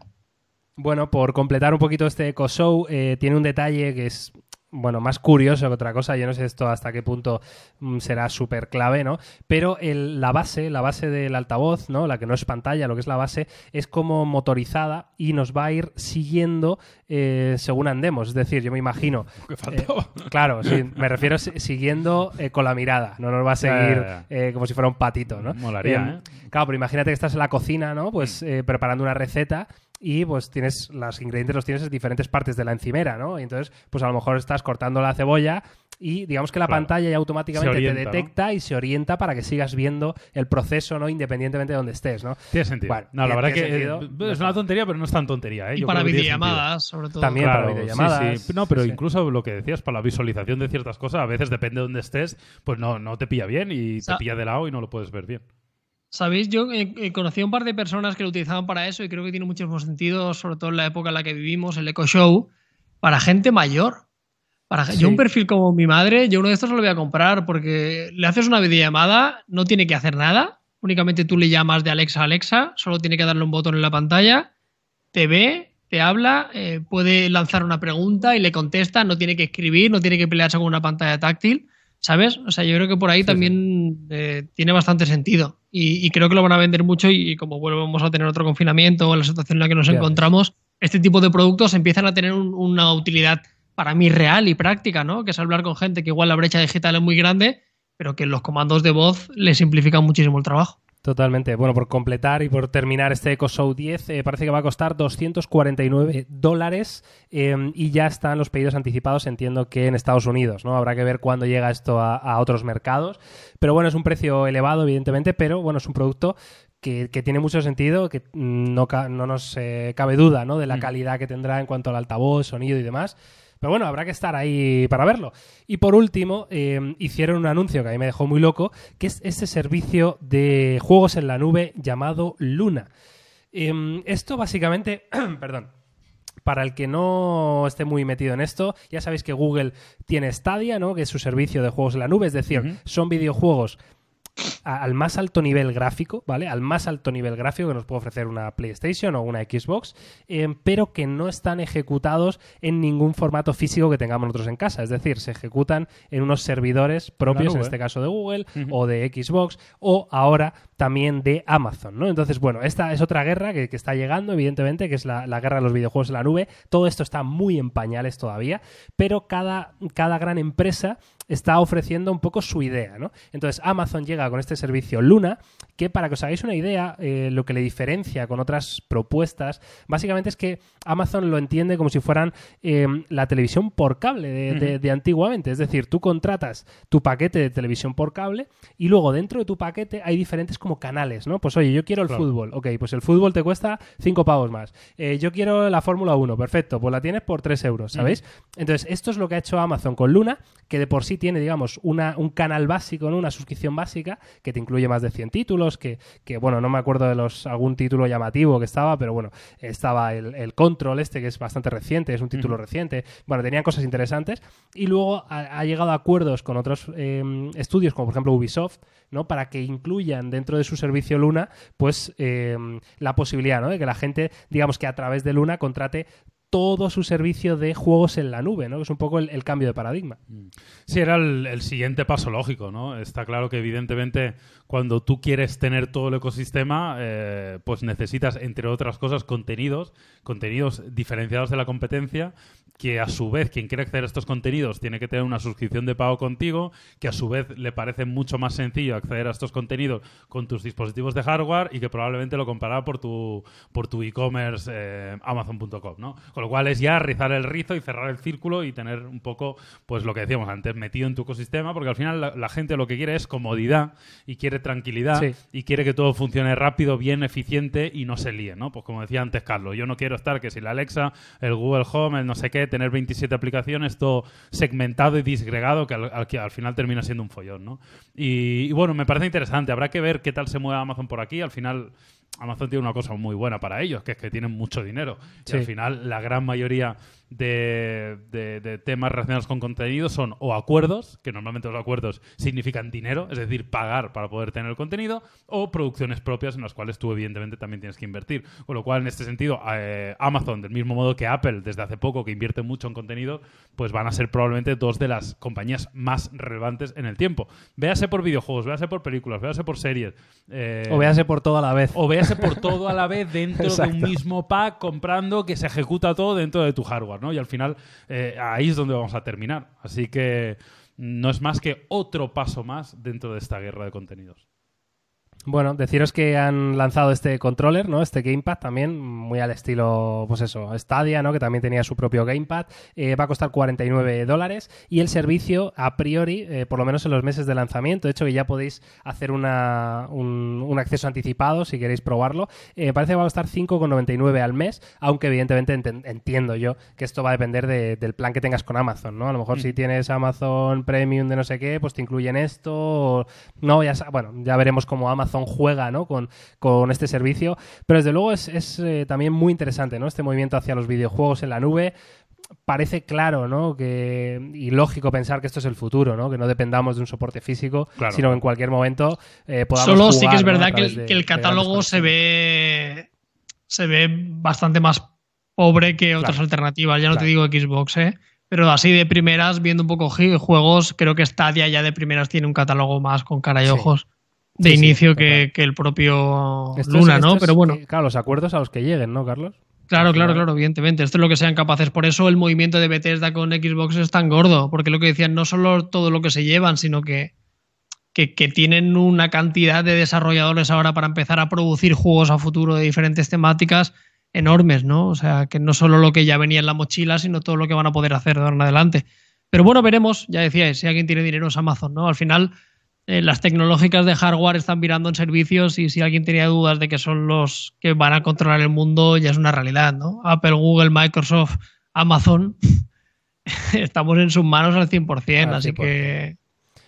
Bueno, por completar un poquito este Eco Show, eh, tiene un detalle que es bueno, más curioso que otra cosa. Yo no sé esto hasta qué punto mm, será súper clave, ¿no? Pero el- la base, la base del altavoz, ¿no? La que no es pantalla, lo que es la base, es como motorizada y nos va a ir siguiendo eh, según andemos. Es decir, yo me imagino. [laughs]
¿Qué faltaba?
eh, claro, sí, me refiero si- siguiendo eh, con la mirada. No nos va a
Ya, ya,
seguir
ya.
eh, como si fuera un patito, ¿no?
Molaría,
Eh. Claro, pero imagínate que estás en la cocina, ¿no? Pues preparando una receta y pues tienes los ingredientes los tienes en diferentes partes de la encimera, ¿no? Y entonces, pues a lo mejor estás cortando la cebolla y digamos que la
Claro.
pantalla ya automáticamente
orienta,
te
¿no?
detecta y se orienta para que sigas viendo el proceso, ¿no? Independientemente de donde estés, ¿no?
Tiene sentido.
Bueno,
no, la verdad que eh,
sentido.
es una tontería, pero no es tan tontería. ¿eh?
Y
Yo
para videollamadas, sobre todo.
También. para videollamadas,
sí, sí. No, pero
sí.
incluso lo que decías, para la visualización de ciertas cosas, a veces depende de dónde estés, pues no, no te pilla bien y te pilla de lado y no lo puedes ver bien.
Sabéis, yo eh, eh, conocí a un par de personas que lo utilizaban para eso y creo que tiene muchísimo sentido, sobre todo en la época en la que vivimos, el Eco Show, para gente mayor. Para,
Sí.
Yo un perfil como mi madre, yo uno de estos lo voy a comprar porque le haces una videollamada, no tiene que hacer nada, únicamente tú le llamas de Alexa a Alexa, solo tiene que darle un botón en la pantalla, te ve, te habla, eh, puede lanzar una pregunta y le contesta, no tiene que escribir, no tiene que pelearse con una pantalla táctil, ¿sabes? O sea, yo creo que por ahí
Sí,
también eh, tiene bastante sentido y, y creo que lo van a vender mucho y, y como volvemos a tener otro confinamiento o la situación en la que nos
Ya ves.
encontramos, este tipo de productos empiezan a tener un- una utilidad para mí real y práctica, ¿no? Que es hablar con gente que igual la brecha digital es muy grande, pero que los comandos de voz le simplifican muchísimo el trabajo.
Totalmente. Bueno, por completar y por terminar este Echo Show 10, eh, parece que va a costar 249 dólares eh, y ya están los pedidos anticipados, entiendo que en Estados Unidos, ¿no? Habrá que ver cuándo llega esto a, a otros mercados. Pero bueno, es un precio elevado, evidentemente, pero bueno, es un producto que, que tiene mucho sentido, que no, ca- no nos eh, cabe duda, ¿no? De la
Mm.
calidad que tendrá en cuanto al altavoz, sonido y demás. Pero bueno, habrá que estar ahí para verlo. Y por último, eh, hicieron un anuncio que a mí me dejó muy loco, que es este servicio de juegos en la nube llamado Luna. Em, esto básicamente, [clears throat] perdón, para el que no esté muy metido en esto, ya sabéis que Google tiene Stadia, ¿no? Que es su servicio de juegos en la nube, es decir, son videojuegos a- al más alto nivel gráfico, ¿vale? Al más alto nivel gráfico que nos puede ofrecer una PlayStation o una Xbox, eh, pero que no están ejecutados en ningún formato físico que tengamos nosotros en casa. Es decir, se ejecutan en unos servidores propios, en este caso de Google o de Xbox, o ahora también de Amazon, ¿no? Entonces, bueno, esta es otra guerra que, que está llegando, evidentemente, que es la, la guerra de los videojuegos en la nube. Todo esto está muy en pañales todavía, pero cada, cada gran empresa está ofreciendo un poco su idea, ¿no? Entonces, Amazon llega con este servicio Luna, que para que os hagáis una idea, eh, lo que le diferencia con otras propuestas, básicamente es que Amazon lo entiende como si fueran eh, la televisión por cable de, de- de antiguamente. Es decir, tú contratas tu paquete de televisión por cable y luego dentro de tu paquete hay diferentes como canales, ¿no? Pues oye, yo quiero el
Claro.
fútbol. Ok, pues el fútbol te cuesta 5 pavos más. Eh, yo quiero la Fórmula 1. Perfecto, pues la tienes por 3 euros, ¿sabéis? Entonces, esto es lo que ha hecho Amazon con Luna, que de por sí tiene, digamos, una, un canal básico, ¿no? Una suscripción básica que te incluye más de 100 títulos, que, que, bueno, no me acuerdo de los algún título llamativo que estaba, pero bueno, estaba el, el Control este, que es bastante reciente, es un título reciente. Bueno, tenían cosas interesantes. Y luego ha, ha llegado a acuerdos con otros eh, estudios, como por ejemplo Ubisoft, ¿no? Para que incluyan dentro de su servicio Luna, pues eh, la posibilidad, ¿no? De que la gente, digamos que a través de Luna contrate todo su servicio de juegos en la nube, ¿no? Que es un poco el, cambio de paradigma.
Sí, era el, siguiente paso lógico, ¿no? Está claro que evidentemente cuando tú quieres tener todo el ecosistema, eh, pues necesitas, entre otras cosas, contenidos, contenidos diferenciados de la competencia, que a su vez quien quiere acceder a estos contenidos tiene que tener una suscripción de pago contigo, que a su vez le parece mucho más sencillo acceder a estos contenidos con tus dispositivos de hardware y que probablemente lo comprará por tu por tu e-commerce eh, amazon.com, ¿no? Con lo cual es ya rizar el rizo y cerrar el círculo y tener un poco, pues lo que decíamos antes, metido en tu ecosistema, porque al final la, la gente lo que quiere es comodidad y quiere tranquilidad
Sí.
y quiere que todo funcione rápido, bien, eficiente y no se líe, ¿no? Pues como decía antes Carlos, yo no quiero estar que si la Alexa, el Google Home, el no sé qué, tener 27 aplicaciones, todo segmentado y disgregado, que al, al- que al final termina siendo un follón, ¿no? Y, y bueno, me parece interesante. Habrá que ver qué tal se mueve Amazon por aquí. Al final, Amazon tiene una cosa muy buena para ellos, que es que tienen mucho dinero. Y al final, la gran mayoría de, de- de temas relacionados con contenido son o acuerdos, que normalmente los acuerdos significan dinero, es decir, pagar para poder tener el contenido, o producciones propias en las cuales tú, evidentemente, también tienes que invertir. Con lo cual, en este sentido, eh, Amazon, del mismo modo que Apple, desde hace poco, que invierte mucho en contenido, pues van a ser probablemente dos de las compañías más relevantes en el tiempo. Véase por videojuegos, véase por películas, véase por series. eh,
O véase por todo a la vez.
o véase por todo a la vez dentro de un [laughs] mismo pack, comprando que se ejecuta todo dentro de tu hardware, Y al final eh, ahí es donde vamos a terminar. Así que no es más que otro paso más dentro de esta guerra de contenidos.
Bueno, deciros que han lanzado este controller, ¿no? Este gamepad también, muy al estilo, pues eso, Stadia, ¿no? Que también tenía su propio gamepad. Eh, va a costar 49 dólares y el servicio, a priori, eh, por lo menos en los meses de lanzamiento, de hecho que ya podéis hacer una, un, un acceso anticipado si queréis probarlo, eh, parece que va a costar 5,99 al mes, aunque evidentemente entiendo yo que esto va a depender de- del plan que tengas con Amazon, ¿no? A lo mejor
Mm.
si tienes Amazon Premium de no sé qué, pues te incluyen esto, o- no, ya, bueno, ya veremos cómo Amazon juega, ¿no? Con, con este servicio, pero desde luego es, es, eh, también muy interesante, ¿no? Este movimiento hacia los videojuegos en la nube, parece claro, ¿no? Que, y lógico pensar que esto es el futuro, ¿no? Que no dependamos de un soporte físico,
Claro.
sino que en cualquier momento eh, podamos
Solo sí que
jugar,
es verdad que el,
de-
que el
de grandes
catálogo se ve se ve bastante más pobre que otras
Claro.
alternativas. Ya no te digo Xbox, ¿eh? Pero así de primeras, viendo un poco juegos, creo que Stadia ya de primeras tiene un catálogo más con cara y
Sí.
ojos de
Sí,
inicio que, que el propio
Esto
Luna, ¿no? Pero bueno.
claro, los acuerdos a los que lleguen, ¿no, Carlos?
Claro, claro, claro, evidentemente. Esto es lo que sean capaces. Por eso el movimiento de Bethesda con Xbox es tan gordo, porque lo que decían, no solo todo lo que se llevan, sino que, que, que tienen una cantidad de desarrolladores ahora para empezar a producir juegos a futuro de diferentes temáticas enormes, ¿no? O sea, que no solo lo que ya venía en la mochila, sino todo lo que van a poder hacer de ahora en adelante. Pero bueno, veremos, ya decíais, si alguien tiene dinero es Amazon, ¿no? Al final, eh, las tecnológicas de hardware están virando en servicios y si alguien tenía dudas de que son los que van a controlar el mundo, ya es una realidad, ¿no? Apple, Google, Microsoft, Amazon, [laughs] estamos en sus manos al 100%,
Al
así
100%.
que...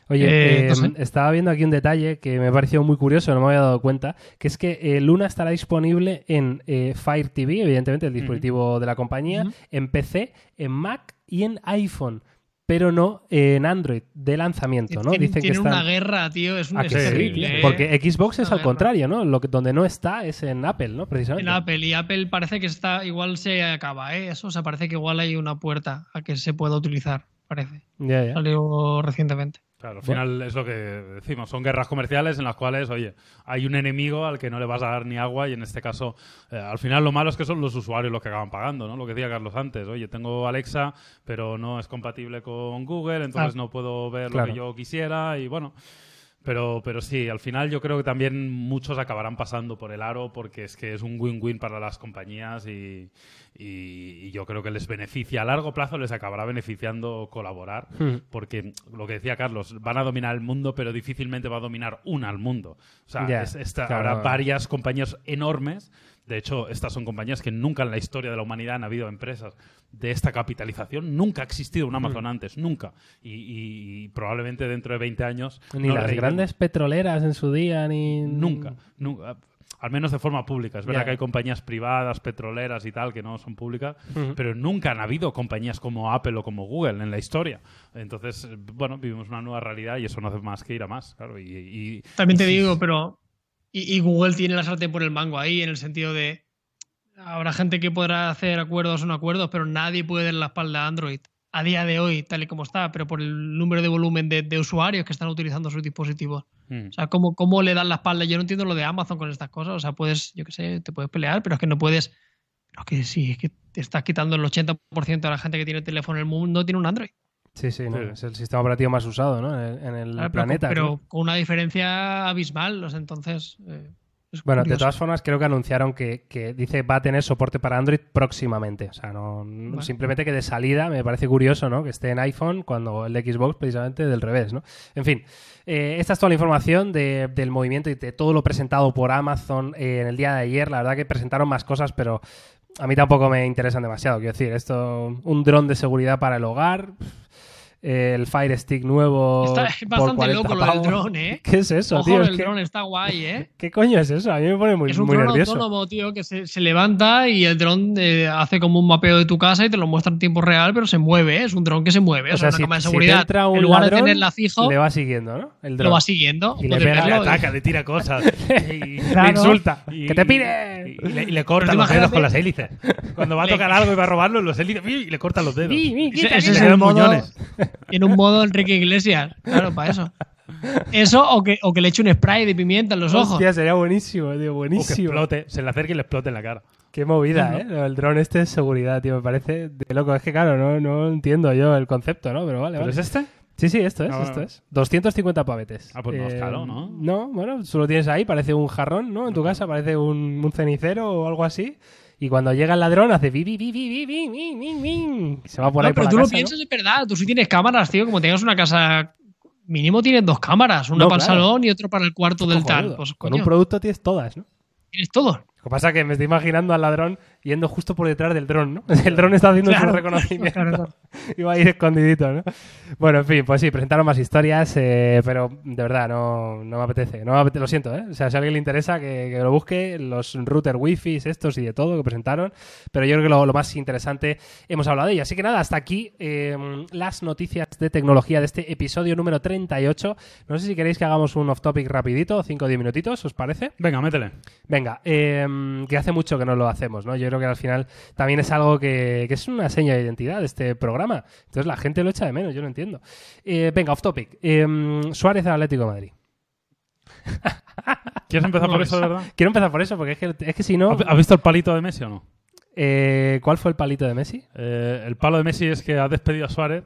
Oye,
Eh,
eh,
no sé.
estaba viendo aquí un detalle que me ha parecido muy curioso, no me había dado cuenta, que es que eh, Luna estará disponible en Fire TV, evidentemente el dispositivo de la compañía, en PC, en Mac y en iPhone, pero no en Android de lanzamiento, ¿no? Dicen que están...
una guerra, tío, es, un.
Porque Xbox es al
guerra.
contrario, ¿no? Lo que, donde no está es en Apple, ¿no? Precisamente.
En Apple y Apple parece que está igual se acaba, ¿eh? Eso, o sea, parece que igual hay una puerta a que se pueda utilizar, parece.
Ya, ya.
Salió recientemente.
Claro, al
Bueno.
final es lo que decimos, son guerras comerciales en las cuales, oye, hay un enemigo al que no le vas a dar ni agua y en este caso, eh, al final lo malo es que son los usuarios los que acaban pagando, ¿no? Lo que decía Carlos antes, oye, tengo Alexa, pero no es compatible con Google, entonces
Claro.
no puedo ver
Claro.
lo que yo quisiera y bueno... Pero, pero sí, al final yo creo que también muchos acabarán pasando por el aro porque es que es un win-win para las compañías y, y- y yo creo que les beneficia a largo plazo, les acabará beneficiando colaborar
Hmm.
porque lo que decía Carlos, van a dominar el mundo, pero difícilmente va a dominar una al mundo. O sea,
Ya,
es- esta-
claro.
habrá varias compañías enormes. De hecho, estas son compañías que nunca en la historia de la humanidad han habido empresas de esta capitalización. Nunca ha existido un. Amazon antes, nunca. Y, y- y probablemente dentro de 20 años.
Ni las grandes petroleras en su día, ni...
Nunca, nunca. Al menos de forma pública. Es verdad que hay compañías privadas, petroleras y tal, que no son públicas, pero nunca han habido compañías como Apple o como Google en la historia. Entonces, bueno, vivimos una nueva realidad y eso no hace más que ir a más. Claro, y, y-
También te
y-
digo, pero. Y, y Google tiene la sartén por el mango ahí, en el sentido de. Habrá gente que podrá hacer acuerdos o no acuerdos, pero nadie puede dar la espalda a Android a día de hoy, tal y como está, pero por el número de volumen de, de usuarios que están utilizando sus dispositivos.
Mm.
O sea, ¿cómo, ¿cómo le dan la espalda? Yo no entiendo lo de Amazon con estas cosas. O sea, puedes, yo qué sé, te puedes pelear, pero es que no puedes. Pero es que sí, es que te estás quitando el 80% de la gente que tiene teléfono en el mundo tiene un Android.
Sí, sí, no, es el sistema operativo más usado, ¿no? En el, en el
pero-
planeta.
Pero, con una diferencia abismal. O sea, entonces. eh, Es
Bueno, de todas formas, creo que anunciaron que, que dice va a tener soporte para Android próximamente. O sea, no, simplemente que de salida me parece curioso, ¿no? Que esté en iPhone cuando el de Xbox precisamente del revés, ¿no? En fin, eh, esta es toda la información de- del movimiento y de todo lo presentado por Amazon eh, en el día de ayer. La verdad que presentaron más cosas, pero a mí tampoco me interesan demasiado. Quiero decir, esto, un dron de seguridad para el hogar, el Fire Stick nuevo.
Está
por
bastante
40
loco lo del dron, ¿eh? [laughs]
¿Qué es eso,
Ojo,
tío? Es
el
que-
dron está guay, ¿eh? [laughs]
¿Qué coño es eso? A mí me pone muy,
es un
muy
dron
nervioso.
autónomo, tío, que se, se levanta y el dron eh, hace como un mapeo de tu casa y te lo muestra en tiempo real, pero se mueve, ¿eh? es un dron que se mueve. O, sea, una
si,
cámara de
si
seguridad.
entra un
en lugar
ladrón,
de tenerla fijo,
le va siguiendo, ¿no? El
lo va siguiendo.
Y le pega,
Le ataca, le tira cosas. [laughs] y,
Le insulta.
y-
¡Que te pire!
Y, y le, y le corta los dedos con las hélices. Cuando va a tocar algo y va a robarlo, los hélices y le corta los dedos.
Mi, mi,
Ese-
quita,
ese
quita.
es
Le
el
dan
modo,
muñones.
En un modo Enrique Iglesias. Claro, para eso. Eso o que, o que le eche un spray de pimienta en los ojos.
Hostia, sería buenísimo, tío,
O que
buenísimo.
explote, se le acerque y le explote en la cara.
Qué movida. ¿eh? Del dron este es seguridad, tío. Me parece de loco. Es que, claro, no, no entiendo yo el concepto, ¿no? Pero vale,
¿Pero
vale.
es este?
Sí, sí, esto es,
Ah,
esto
bueno.
es. 250 pavetes.
Ah, pues no es caro, ¿no?
No, bueno, solo tienes ahí, parece un jarrón, ¿no? En tu casa parece un, un cenicero o algo así. Y cuando llega el ladrón hace bi, bi, bi, bi, bi, bi, Se va por ahí
pero tú lo piensas, ¿no? verdad. Tú sí tienes cámaras, tío. Como tengas una casa, mínimo tienes dos cámaras. Una para el salón y otra para el cuarto del tal. Pues,
Con un producto tienes todas, ¿no?
Tienes todo.
Lo que pasa es que me estoy imaginando al ladrón yendo justo por detrás del dron, ¿no? El dron está haciendo
Claro.
su reconocimiento
Claro, claro. [laughs]
y va a ir escondidito, ¿no? Bueno, en fin, pues sí, presentaron más historias, eh, pero de verdad no, no me apetece. No me apetece, lo siento, ¿eh? O sea, si a alguien le interesa que, que lo busque, los router wifi, estos y de todo que presentaron. Pero yo creo que lo, lo más interesante hemos hablado de ello. Así que nada, hasta aquí eh, las noticias de tecnología de este episodio número 38. No sé si queréis que hagamos un off-topic rapidito, 5 o 10 minutitos, ¿os parece?
Venga, métele.
Venga, eh, que hace mucho que no lo hacemos, ¿no? Yo creo que al final también es algo que, que es una seña de identidad de este programa. Entonces la gente lo echa de menos, yo no entiendo. Eh, venga, off topic. Eh, Suárez al Atlético de Madrid. [laughs]
¿Quieres empezar
¿Cómo
por eso, verdad?
Quiero empezar por eso, porque es que, es que si no.
¿Has has visto el palito de Messi o no?
eh, ¿Cuál fue el palito de Messi?
Eh, el palo de Messi es que ha despedido a Suárez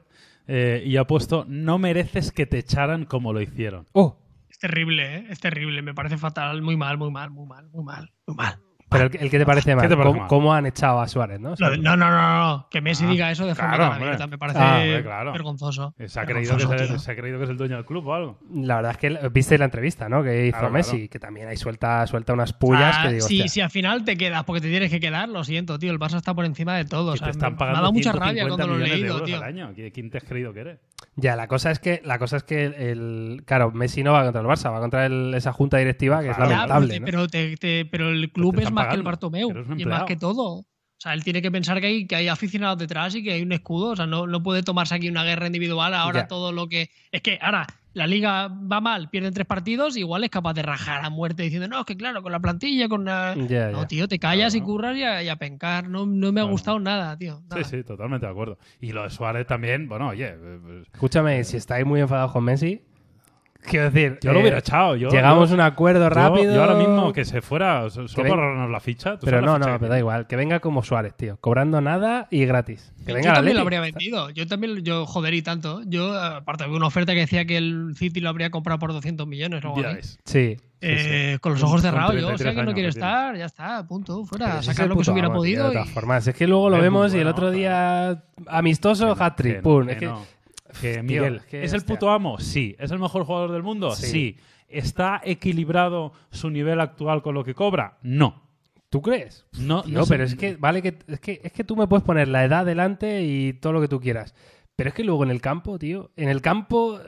eh, y ha puesto no mereces que te echaran como lo hicieron.
Oh,
Es terrible, ¿eh? Es terrible. Me parece fatal. Muy mal, muy mal, muy mal, muy mal, muy mal.
Pero el, el que te parece mal.
te parece
¿Cómo,
mal?
cómo han echado a Suárez, no?
No, no, no, no. Que Messi
Ah,
diga eso de forma
claro,
abierta me parece
Ah,
hombre, claro.
vergonzoso.
Se ha, creído que,
Vergonzoso,
es el-
tío.
se ha creído que es el dueño del club o algo.
La verdad es que viste la entrevista, ¿no? Que hizo
Claro,
Messi,
claro.
que también ahí suelta, suelta unas pullas
Ah,
que digo,
si, si al final te quedas porque te tienes que quedar, lo siento, tío. El Barça está por encima de todo. O sea,
te están
me, me ha dado mucha
150
rabia cuando lo he leído, tío.
al año. ¿Qui- ¿Quién te has creído que eres?
Ya, la cosa es que la cosa es que el claro, Messi no va contra el Barça, va contra el- esa junta directiva que es lamentable,
pero,
¿no?
pero, te- te- pero el club
te
es más que el Bartomeu. Y más que todo. O sea, él tiene que pensar que hay, que hay aficionados detrás y que hay un escudo. O sea, no, no puede tomarse aquí una guerra individual. Ahora
Ya.
todo lo que. Es que ahora la liga va mal, pierden tres partidos, igual es capaz de rajar a muerte diciendo, no, es que claro, con la plantilla, con la.
Ya,
No,
ya.
tío, te callas y curras y a, y a pencar. No, no me ha
Claro.
gustado nada, tío. nada.
Sí, sí, totalmente de acuerdo. Y lo de Suárez también, bueno, oye, eh, pues,
Escúchame, si estáis muy enfadados con Messi, quiero decir,
yo lo
eh,
hubiera echado. Yo,
llegamos
yo-
a un acuerdo
yo-
rápido.
Yo, ahora mismo que se fuera, so- solo
ven-
para ahorrarnos la ficha. ¿tú
Pero no,
ficha
no, pero da igual, que venga como Suárez, tío, cobrando nada y gratis. Que
Yo
venga al
también lo habría vendido. Yo también, yo joder y tanto. Yo, aparte, había una oferta que decía que el City lo habría comprado por 200 millones o algo
Ya
así.
ves.
Sí.
Eh,
sí.
Con los ojos cerrados, yo, o
33
sea que no
tiene.
estar, ya está, punto, fuera, sacar lo que se hubiera
amo, tío,
podido.
de
y-
todas formas, es que luego lo
Es
vemos y el otro día amistoso, hat-trick, pum. es que,
no. Que, Miguel,
es que,
¿es el
hostia.
puto amo? Sí. ¿Es el mejor jugador del mundo?
Sí.
Sí. ¿Está equilibrado su nivel actual con lo que cobra? No.
¿Tú crees?
No,
Tío,
no sé-
pero es que, vale, que es, que es que tú me puedes poner la edad delante y todo lo que tú quieras. Pero es que luego en el campo, tío, en el campo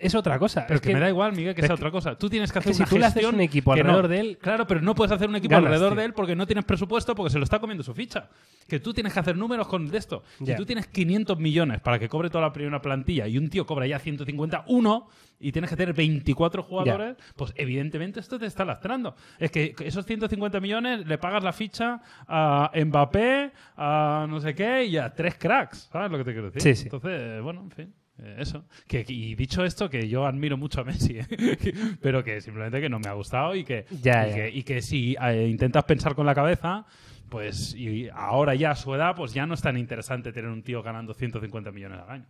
es otra cosa.
Pero
es
que, me da igual, Miguel, que sea
que-
otra cosa. Tú tienes que
que
hacer
si
una
le haces un equipo
que no-
alrededor de él,
Claro, pero no puedes hacer un equipo
ganas,
alrededor
tío.
de él porque no tienes presupuesto porque se lo está comiendo su ficha. Que tú tienes que hacer números con de esto. Si tú tienes 500 millones para que cobre toda la primera plantilla y un tío cobra ya 151 y tienes que tener 24 jugadores, pues evidentemente esto te está lastrando. Es que esos 150 millones le pagas la ficha a Mbappé, a no sé qué y a tres cracks. ¿Sabes lo que te quiero decir?
Sí, sí.
Entonces, bueno, en fin. Eh, Eso. Que, y dicho esto, que yo admiro mucho a Messi, ¿eh? [laughs] pero que simplemente que no me ha gustado y que,
Ya,
y
ya.
que, y que si eh, intentas pensar con la cabeza, pues y ahora ya a su edad, pues ya no es tan interesante tener un tío ganando 150 millones al año.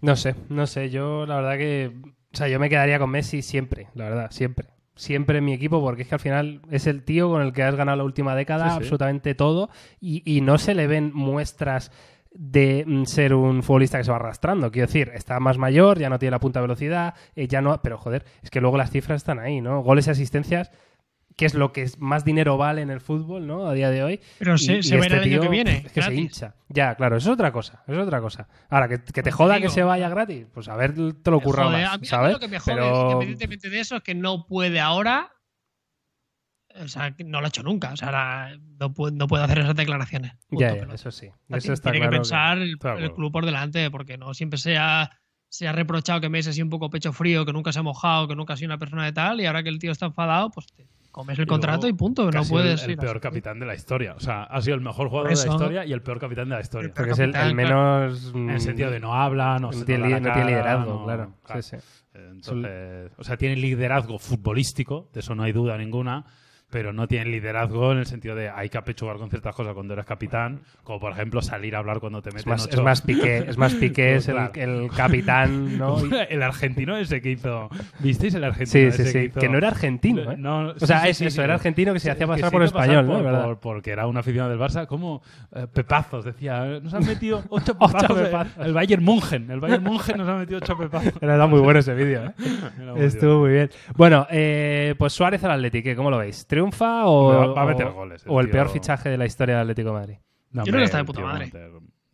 No sé, no sé. Yo la verdad que... O sea, yo me quedaría con Messi siempre, la verdad, siempre. siempre en mi equipo porque es que al final es el tío con el que has ganado la última década
Sí, sí.
absolutamente todo y, y no se le ven muestras de mm, ser un futbolista que se va arrastrando. Quiero decir, está más mayor, ya no tiene la punta de velocidad, eh, ya no... Pero joder, es que luego las cifras están ahí, ¿no? Goles y asistencias, que es lo que más dinero vale en el fútbol, ¿no? A día de hoy.
Pero se,
Y-
se
y este
el año que viene.
Es que se hincha. Ya, claro, eso es otra cosa. Eso es otra cosa. Ahora, que, que te
Pues
joda
te
que se vaya gratis, pues a ver, te lo ocurra más,
a mí, a mí
¿sabes?
lo que me jode,
Pero-
independientemente de eso, es que no puede ahora. O sea, no lo ha hecho nunca. O sea, no puede, no puede hacer esas declaraciones. Punto,
Ya, ya, eso sí.
O sea,
Eso está
tiene
claro.
que pensar el, club por delante, porque no siempre se ha, se ha reprochado que Messi ha sido un poco pecho frío, que nunca se ha mojado, que nunca ha sido una persona de tal, y ahora que el tío está enfadado, pues te comes el
Y
contrato
luego,
y punto.
que
No puedes
el, el peor
así.
capitán de la historia. O sea, ha sido el mejor jugador de la historia y el peor capitán de la historia.
Porque es el, menos.
En el sentido de no habla, no,
no,
se
tiene, no tiene liderazgo,
no-
claro.
claro.
Sí, sí.
Entonces, o sea, tiene liderazgo futbolístico, de eso no hay duda ninguna, pero no tiene liderazgo en el sentido de hay que apechugar con ciertas cosas cuando eres capitán, como por ejemplo salir a hablar cuando te
Es
meten
más,
ocho-
es más piqué, es más piqué, es el, el capitán, ¿no? [laughs]
El argentino ese que hizo. ¿Visteis el argentino
Sí,
ese
sí,
hizo-
Que no era argentino, ¿eh?
No,
O sea,
sí,
es
sí,
eso, era argentino que se hacía pasar por
pasar
español, ¿no?
porque era un aficionado del Barça, como eh, pepazos, decía, nos han metido [laughs] ocho pepazos. eh,
pepazos.
El Bayern Munchen, el Bayern Munchen nos ha metido ocho pepazos.
Era muy bueno ese vídeo, ¿eh? Estuvo muy bien. Bueno, eh, pues Suárez al Atlético. ¿cómo lo veis? ¿Triunfa o,
Va- va a meter
o-
goles, el
o el
tío.
peor fichaje de la historia del Atlético de Madrid?
No,
Yo creo que está de puta madre.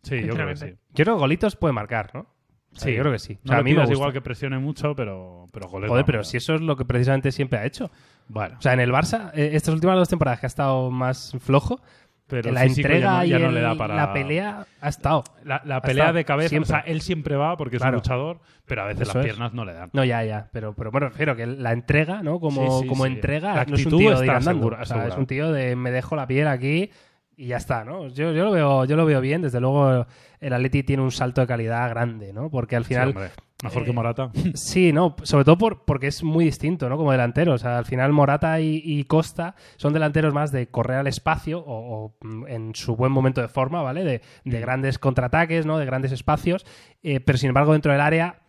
Sí, yo creo que sí.
Yo creo que golitos puede marcar, ¿no? Sí,
Sí.
yo creo que sí. O sea, a mí me gusta.
igual que presione mucho, pero, pero goles.
Joder, pero si eso es lo que precisamente siempre ha hecho.
Bueno,
O sea, en el Barça, eh, estas últimas dos temporadas que ha estado más flojo,
pero
la
ya
entrega
ya
y
no
el-
le da para...
la pelea ha estado.
La, la pelea
estado
de cabeza,
siempre.
o sea, él siempre va porque es
Claro.
un luchador, pero a veces
Eso
las
es.
piernas no le dan.
No, ya, ya. Pero, pero bueno, refiero que la entrega, ¿no? Como,
Sí, sí,
como
sí.
entrega,
La
no es un tío de
está
ir andando.
segura-
O sea, es un tío de me dejo la piel aquí y ya está, ¿no? Yo, yo, lo veo, yo lo veo bien. Desde luego, el Atleti tiene un salto de calidad grande, ¿no? Porque al final.
Mejor que
eh,
Morata. [laughs]
Sí, no, sobre todo por, porque es muy distinto, ¿no? Como delantero. O sea, al final Morata y, y Costa son delanteros más de correr al espacio o, o, mm, en su buen momento de forma, ¿vale? De, de grandes contraataques, ¿no? De grandes espacios. Eh, pero sin embargo, dentro del área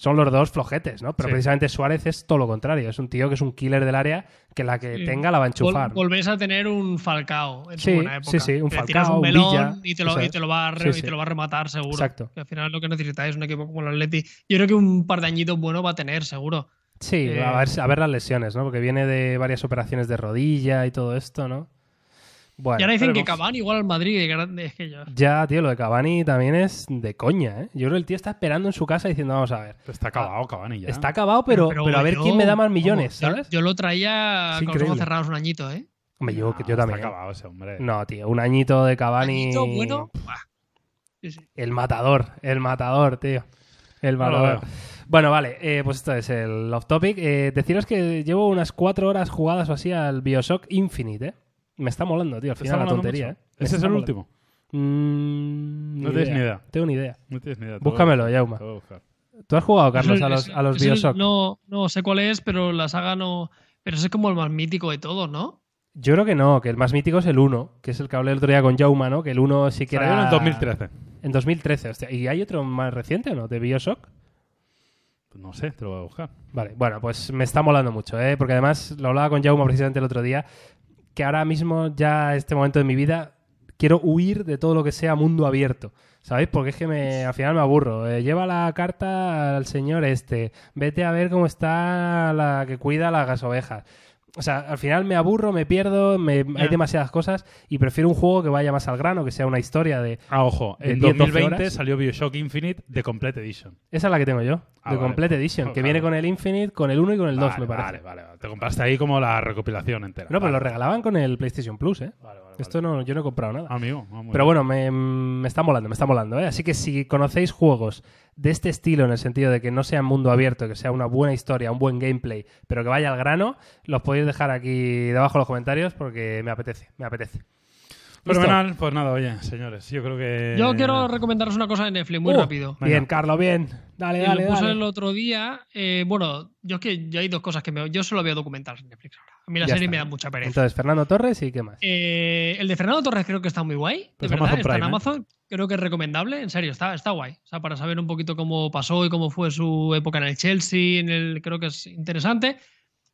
son los dos flojetes, ¿no? Pero
Sí.
precisamente Suárez es todo lo contrario. Es un tío que es un killer del área que la que
Sí.
tenga la va a
Vol-
enchufar.
volvés a tener un Falcao en
Sí,
buena época.
sí, sí, un Falcao,
un melón
Villa,
y, te lo,
eso
y
es.
te lo va a re- y te lo va a rematar seguro.
Exacto.
Que al final lo que necesitáis es un equipo como el Atleti. Yo creo que un par de añitos bueno va a tener, seguro.
Sí,
Eh,
a, ver, a ver las lesiones, ¿no? Porque viene de varias operaciones de rodilla y todo esto, ¿no? Bueno,
y ahora dicen que. Cavani igual al Madrid, que grande es que yo.
Ya, tío, lo de Cavani también es de coña, ¿eh? Yo creo que el tío está esperando en su casa diciendo, vamos a ver.
Está acabado Cavani ya.
Está acabado, pero, pero, a ver
yo-
quién me da más millones,
vamos,
¿sabes?
Yo, lo traía
Es
con los ojos cerrados un añito, ¿eh?
Hombre, yo,
No,
yo también.
Está acabado ese hombre.
No, tío, un añito de Cavani.
Añito bueno. buah. Sí, sí.
El matador, el matador, tío. El matador. bueno, vale, eh, pues esto es el off topic. Eh, deciros que llevo unas cuatro horas jugadas o así al Bioshock Infinite, ¿eh? Me está molando, tío, al
¿Te
final la tontería? ¿eh?
¿Ese es el
molando.
último?
Mm,
No tienes ni idea.
Tengo ni idea.
No tienes ni idea.
Búscamelo, Yauma.
te voy a buscar.
¿Tú has jugado, Carlos, a los, a los Bioshock?
No, no sé cuál es, pero la saga no. Pero ese es como el más mítico de todos, ¿no?
Yo creo que no, que el más mítico es el 1, que es el que hablé el otro día con Jauma, ¿no? Que el 1 sí que
Salió
era...
en el 2013.
En 2013, hostia. ¿Y hay otro más reciente o no? ¿De Bioshock?
Pues no sé, te lo voy a buscar.
Vale, bueno, pues me está molando mucho, ¿eh? Porque además lo hablaba con Jauma precisamente el otro día, que ahora mismo, ya este momento de mi vida, quiero huir de todo lo que sea mundo abierto. ¿Sabéis? Porque es que me, al final me aburro. Eh, lleva la carta al señor este. Vete a ver cómo está la que cuida las ovejas. O sea, al final me aburro, me pierdo, me- hay
Ya.
demasiadas cosas y prefiero un juego que vaya más al grano, que sea una historia de...
Ah, ojo, en
10, 12
2020
horas.
salió Bioshock Infinite de Complete Edition.
Esa es la que tengo yo,
Ah,
de
vale,
Complete
pues,
Edition, que
claro.
viene con el Infinite, con el 1 y con el 2,
vale,
me parece.
Vale, vale, vale. Te compraste ahí como la recopilación entera.
No, pero lo regalaban con el PlayStation Plus, ¿eh?
Vale, vale,
Esto no, yo no he comprado nada.
Amigo. ah, muy
Pero bueno, me, me está molando, me está molando, ¿eh? Así que si conocéis juegos de este estilo, en el sentido de que no sea mundo abierto, que sea una buena historia, un buen gameplay, pero que vaya al grano, los podéis dejar aquí debajo en los comentarios porque me apetece, me apetece.
Fenomenal. Pues nada, oye, señores, yo creo que...
Yo quiero recomendaros una cosa de Netflix muy
Uh,
rápido.
Bien, Carlos, bien. Dale,
Eh,
dale,
lo puse
dale.
el otro día. eh, bueno, yo es que yo hay dos cosas que me. Yo solo veo documentales en Netflix ahora. A mí la
Ya
serie
está.
me da mucha pereza.
Entonces, Fernando Torres y qué más.
Eh, el de Fernando Torres creo que está muy guay.
Pues
de verdad,
Amazon
está en
Prime, ¿eh?
Amazon. Creo que es recomendable. En serio, está, está guay. O sea, para saber un poquito cómo pasó y cómo fue su época en el Chelsea. En el, creo que es interesante.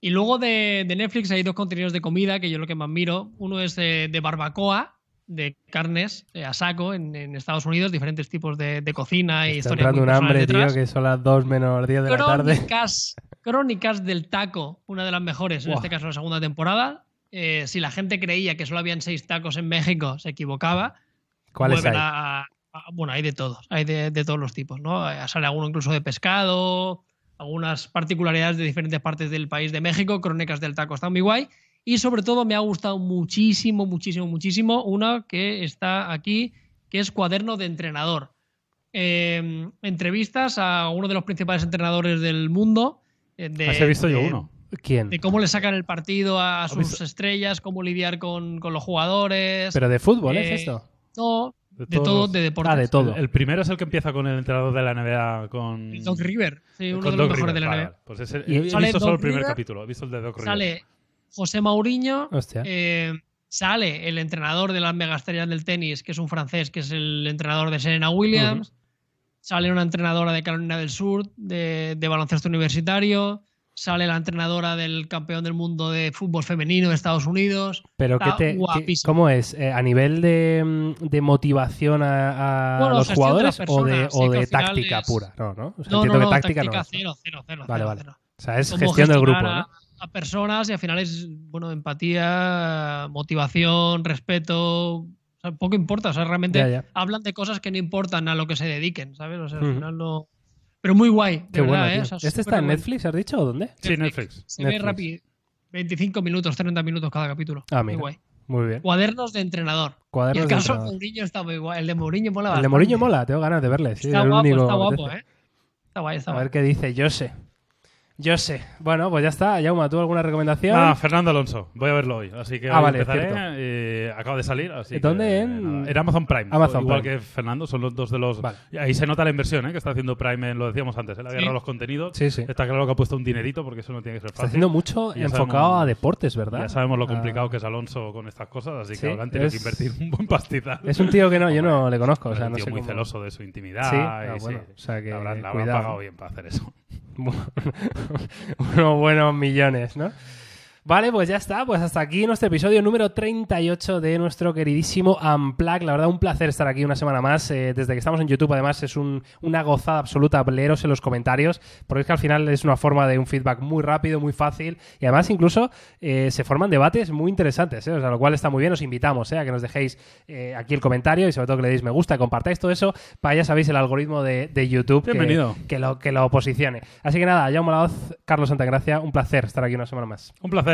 Y luego de, de Netflix hay dos contenidos de comida que yo lo que más miro. Uno es de, de barbacoa, de carnes eh, a saco en, en Estados Unidos, diferentes tipos de, de cocina y historias muy
un hambre,
personales
tío,
detrás.
que son las 2 menos 10 de la tarde.
Crónicas, Crónicas del Taco, una de las mejores, en
Buah.
este caso la segunda temporada. Eh, si la gente creía que solo habían seis tacos en México, se equivocaba.
¿Cuáles hay?
a- a- bueno, hay de todos, hay de, de todos los tipos, ¿no? Eh, Sale alguno incluso de pescado, algunas particularidades de diferentes partes del país de México, Crónicas del Taco está muy guay. Y sobre todo me ha gustado muchísimo, muchísimo, muchísimo una que está aquí, que es Cuaderno de Entrenador. Eh, entrevistas a uno de los principales entrenadores del mundo. eh, de,
he visto yo uno.
¿Quién?
de cómo le sacan el partido a
¿Has
sus
visto?
estrellas, cómo lidiar con, con los jugadores.
Pero de fútbol, ¿es
Eh,
esto?
no,
De
todo,
los-
de deportes.
Ah, de todo.
El, primero es el que empieza con el entrenador de la NBA con.
El Doc River, sí, uno
con
de los
Doc
mejores
River,
de la NBA.
vale. Pues ese- he visto solo el primer
River,
capítulo. He visto el de Doc River.
Sale José Mauriño,
Hostia.
eh, sale el entrenador de las megaestrellas del tenis, que es un francés, que es el entrenador de Serena Williams. Sale una entrenadora de Carolina del Sur de, de baloncesto universitario. Sale la entrenadora del campeón del mundo de fútbol femenino de Estados Unidos.
Pero ¿qué
está
te, qué-
guapísimo.
¿cómo es? Eh, ¿A nivel de, mm, de motivación a, a
Bueno,
los
de
jugadores o de, o
que
de táctica
es-
pura? No, ¿no? O sea,
No,
entiendo
no,
que
no,
táctica,
táctica
no.
cero, cero, cero,
Vale, vale. O sea, es gestión del grupo, ¿no?
A, personas y al final es, bueno, empatía, motivación, respeto. O sea, poco importa. O sea, realmente
Ya, ya.
hablan de cosas que no importan a lo que se dediquen, ¿sabes? O sea, al final no. Pero muy guay, de
Qué
verdad,
bueno,
¿eh?
tío.
O sea,
¿Este está en
guay.
Netflix, has dicho, o dónde?
Sí, Netflix.
Se ve
Netflix.
rápido. 25 minutos, 30 minutos cada capítulo.
Ah,
muy guay.
Muy bien.
Cuadernos de entrenador. y el
de
caso de
entrenador.
Mourinho está muy guay. El de Mourinho mola
El de. Mourinho mola, tengo ganas de verle. Sí,
Está guapo,
único
está guapo. ¿eh? Está guay, está
A
guay.
ver qué dice, yo sé. Yo sé. Bueno, pues ya está. Yauma, ¿tú alguna recomendación?
Ah, Fernando Alonso. Voy a verlo hoy. Así que
Ah,
hoy
vale,
empezaré. eh, acaba de salir. Así
¿Dónde?
que,
En-
en Amazon Prime.
Amazon
Igual
Prime.
que Fernando, son los dos de los.
Vale.
Y Ahí se nota la inversión ¿eh? que está haciendo Prime, en- lo decíamos antes. Él ha
Sí.
agarrado los contenidos.
Sí, sí.
Está claro que ha puesto un dinerito porque eso no tiene que ser
Está
fácil.
haciendo mucho enfocado
sabemos-
a deportes, ¿verdad?
Ya sabemos lo
Ah.
complicado que es Alonso con estas cosas, así
Sí,
que habrán tenido
es-
que invertir un buen pastizal.
Es un tío que no, yo no le conozco. O
es
sea,
un
no
tío
sé
muy
cómo-
celoso de su intimidad.
Sí,
y
ah, bueno,
sí,
o sea que
habrán, habrán
cuidado.
pagado bien para hacer eso. [laughs]
unos buenos millones, ¿no? Vale, pues ya está. Pues hasta aquí nuestro episodio número 38 de nuestro queridísimo Unplug. La verdad, un placer estar aquí una semana más. Eh, desde que estamos en YouTube, además, es un- una gozada absoluta leeros en los comentarios, porque es que al final es una forma de un feedback muy rápido, muy fácil, y además incluso eh, se forman debates muy interesantes, ¿eh? o sea, lo cual está muy bien. Os invitamos ¿eh? a que nos dejéis eh, aquí el comentario y sobre todo que le deis me gusta, compartáis todo eso, para ya sabéis el algoritmo de, de YouTube que-
Bienvenido.
que, lo, que lo posicione. Así que nada, Jaume Laoz, Carlos Santagracia, un placer estar aquí una semana más.
Un placer.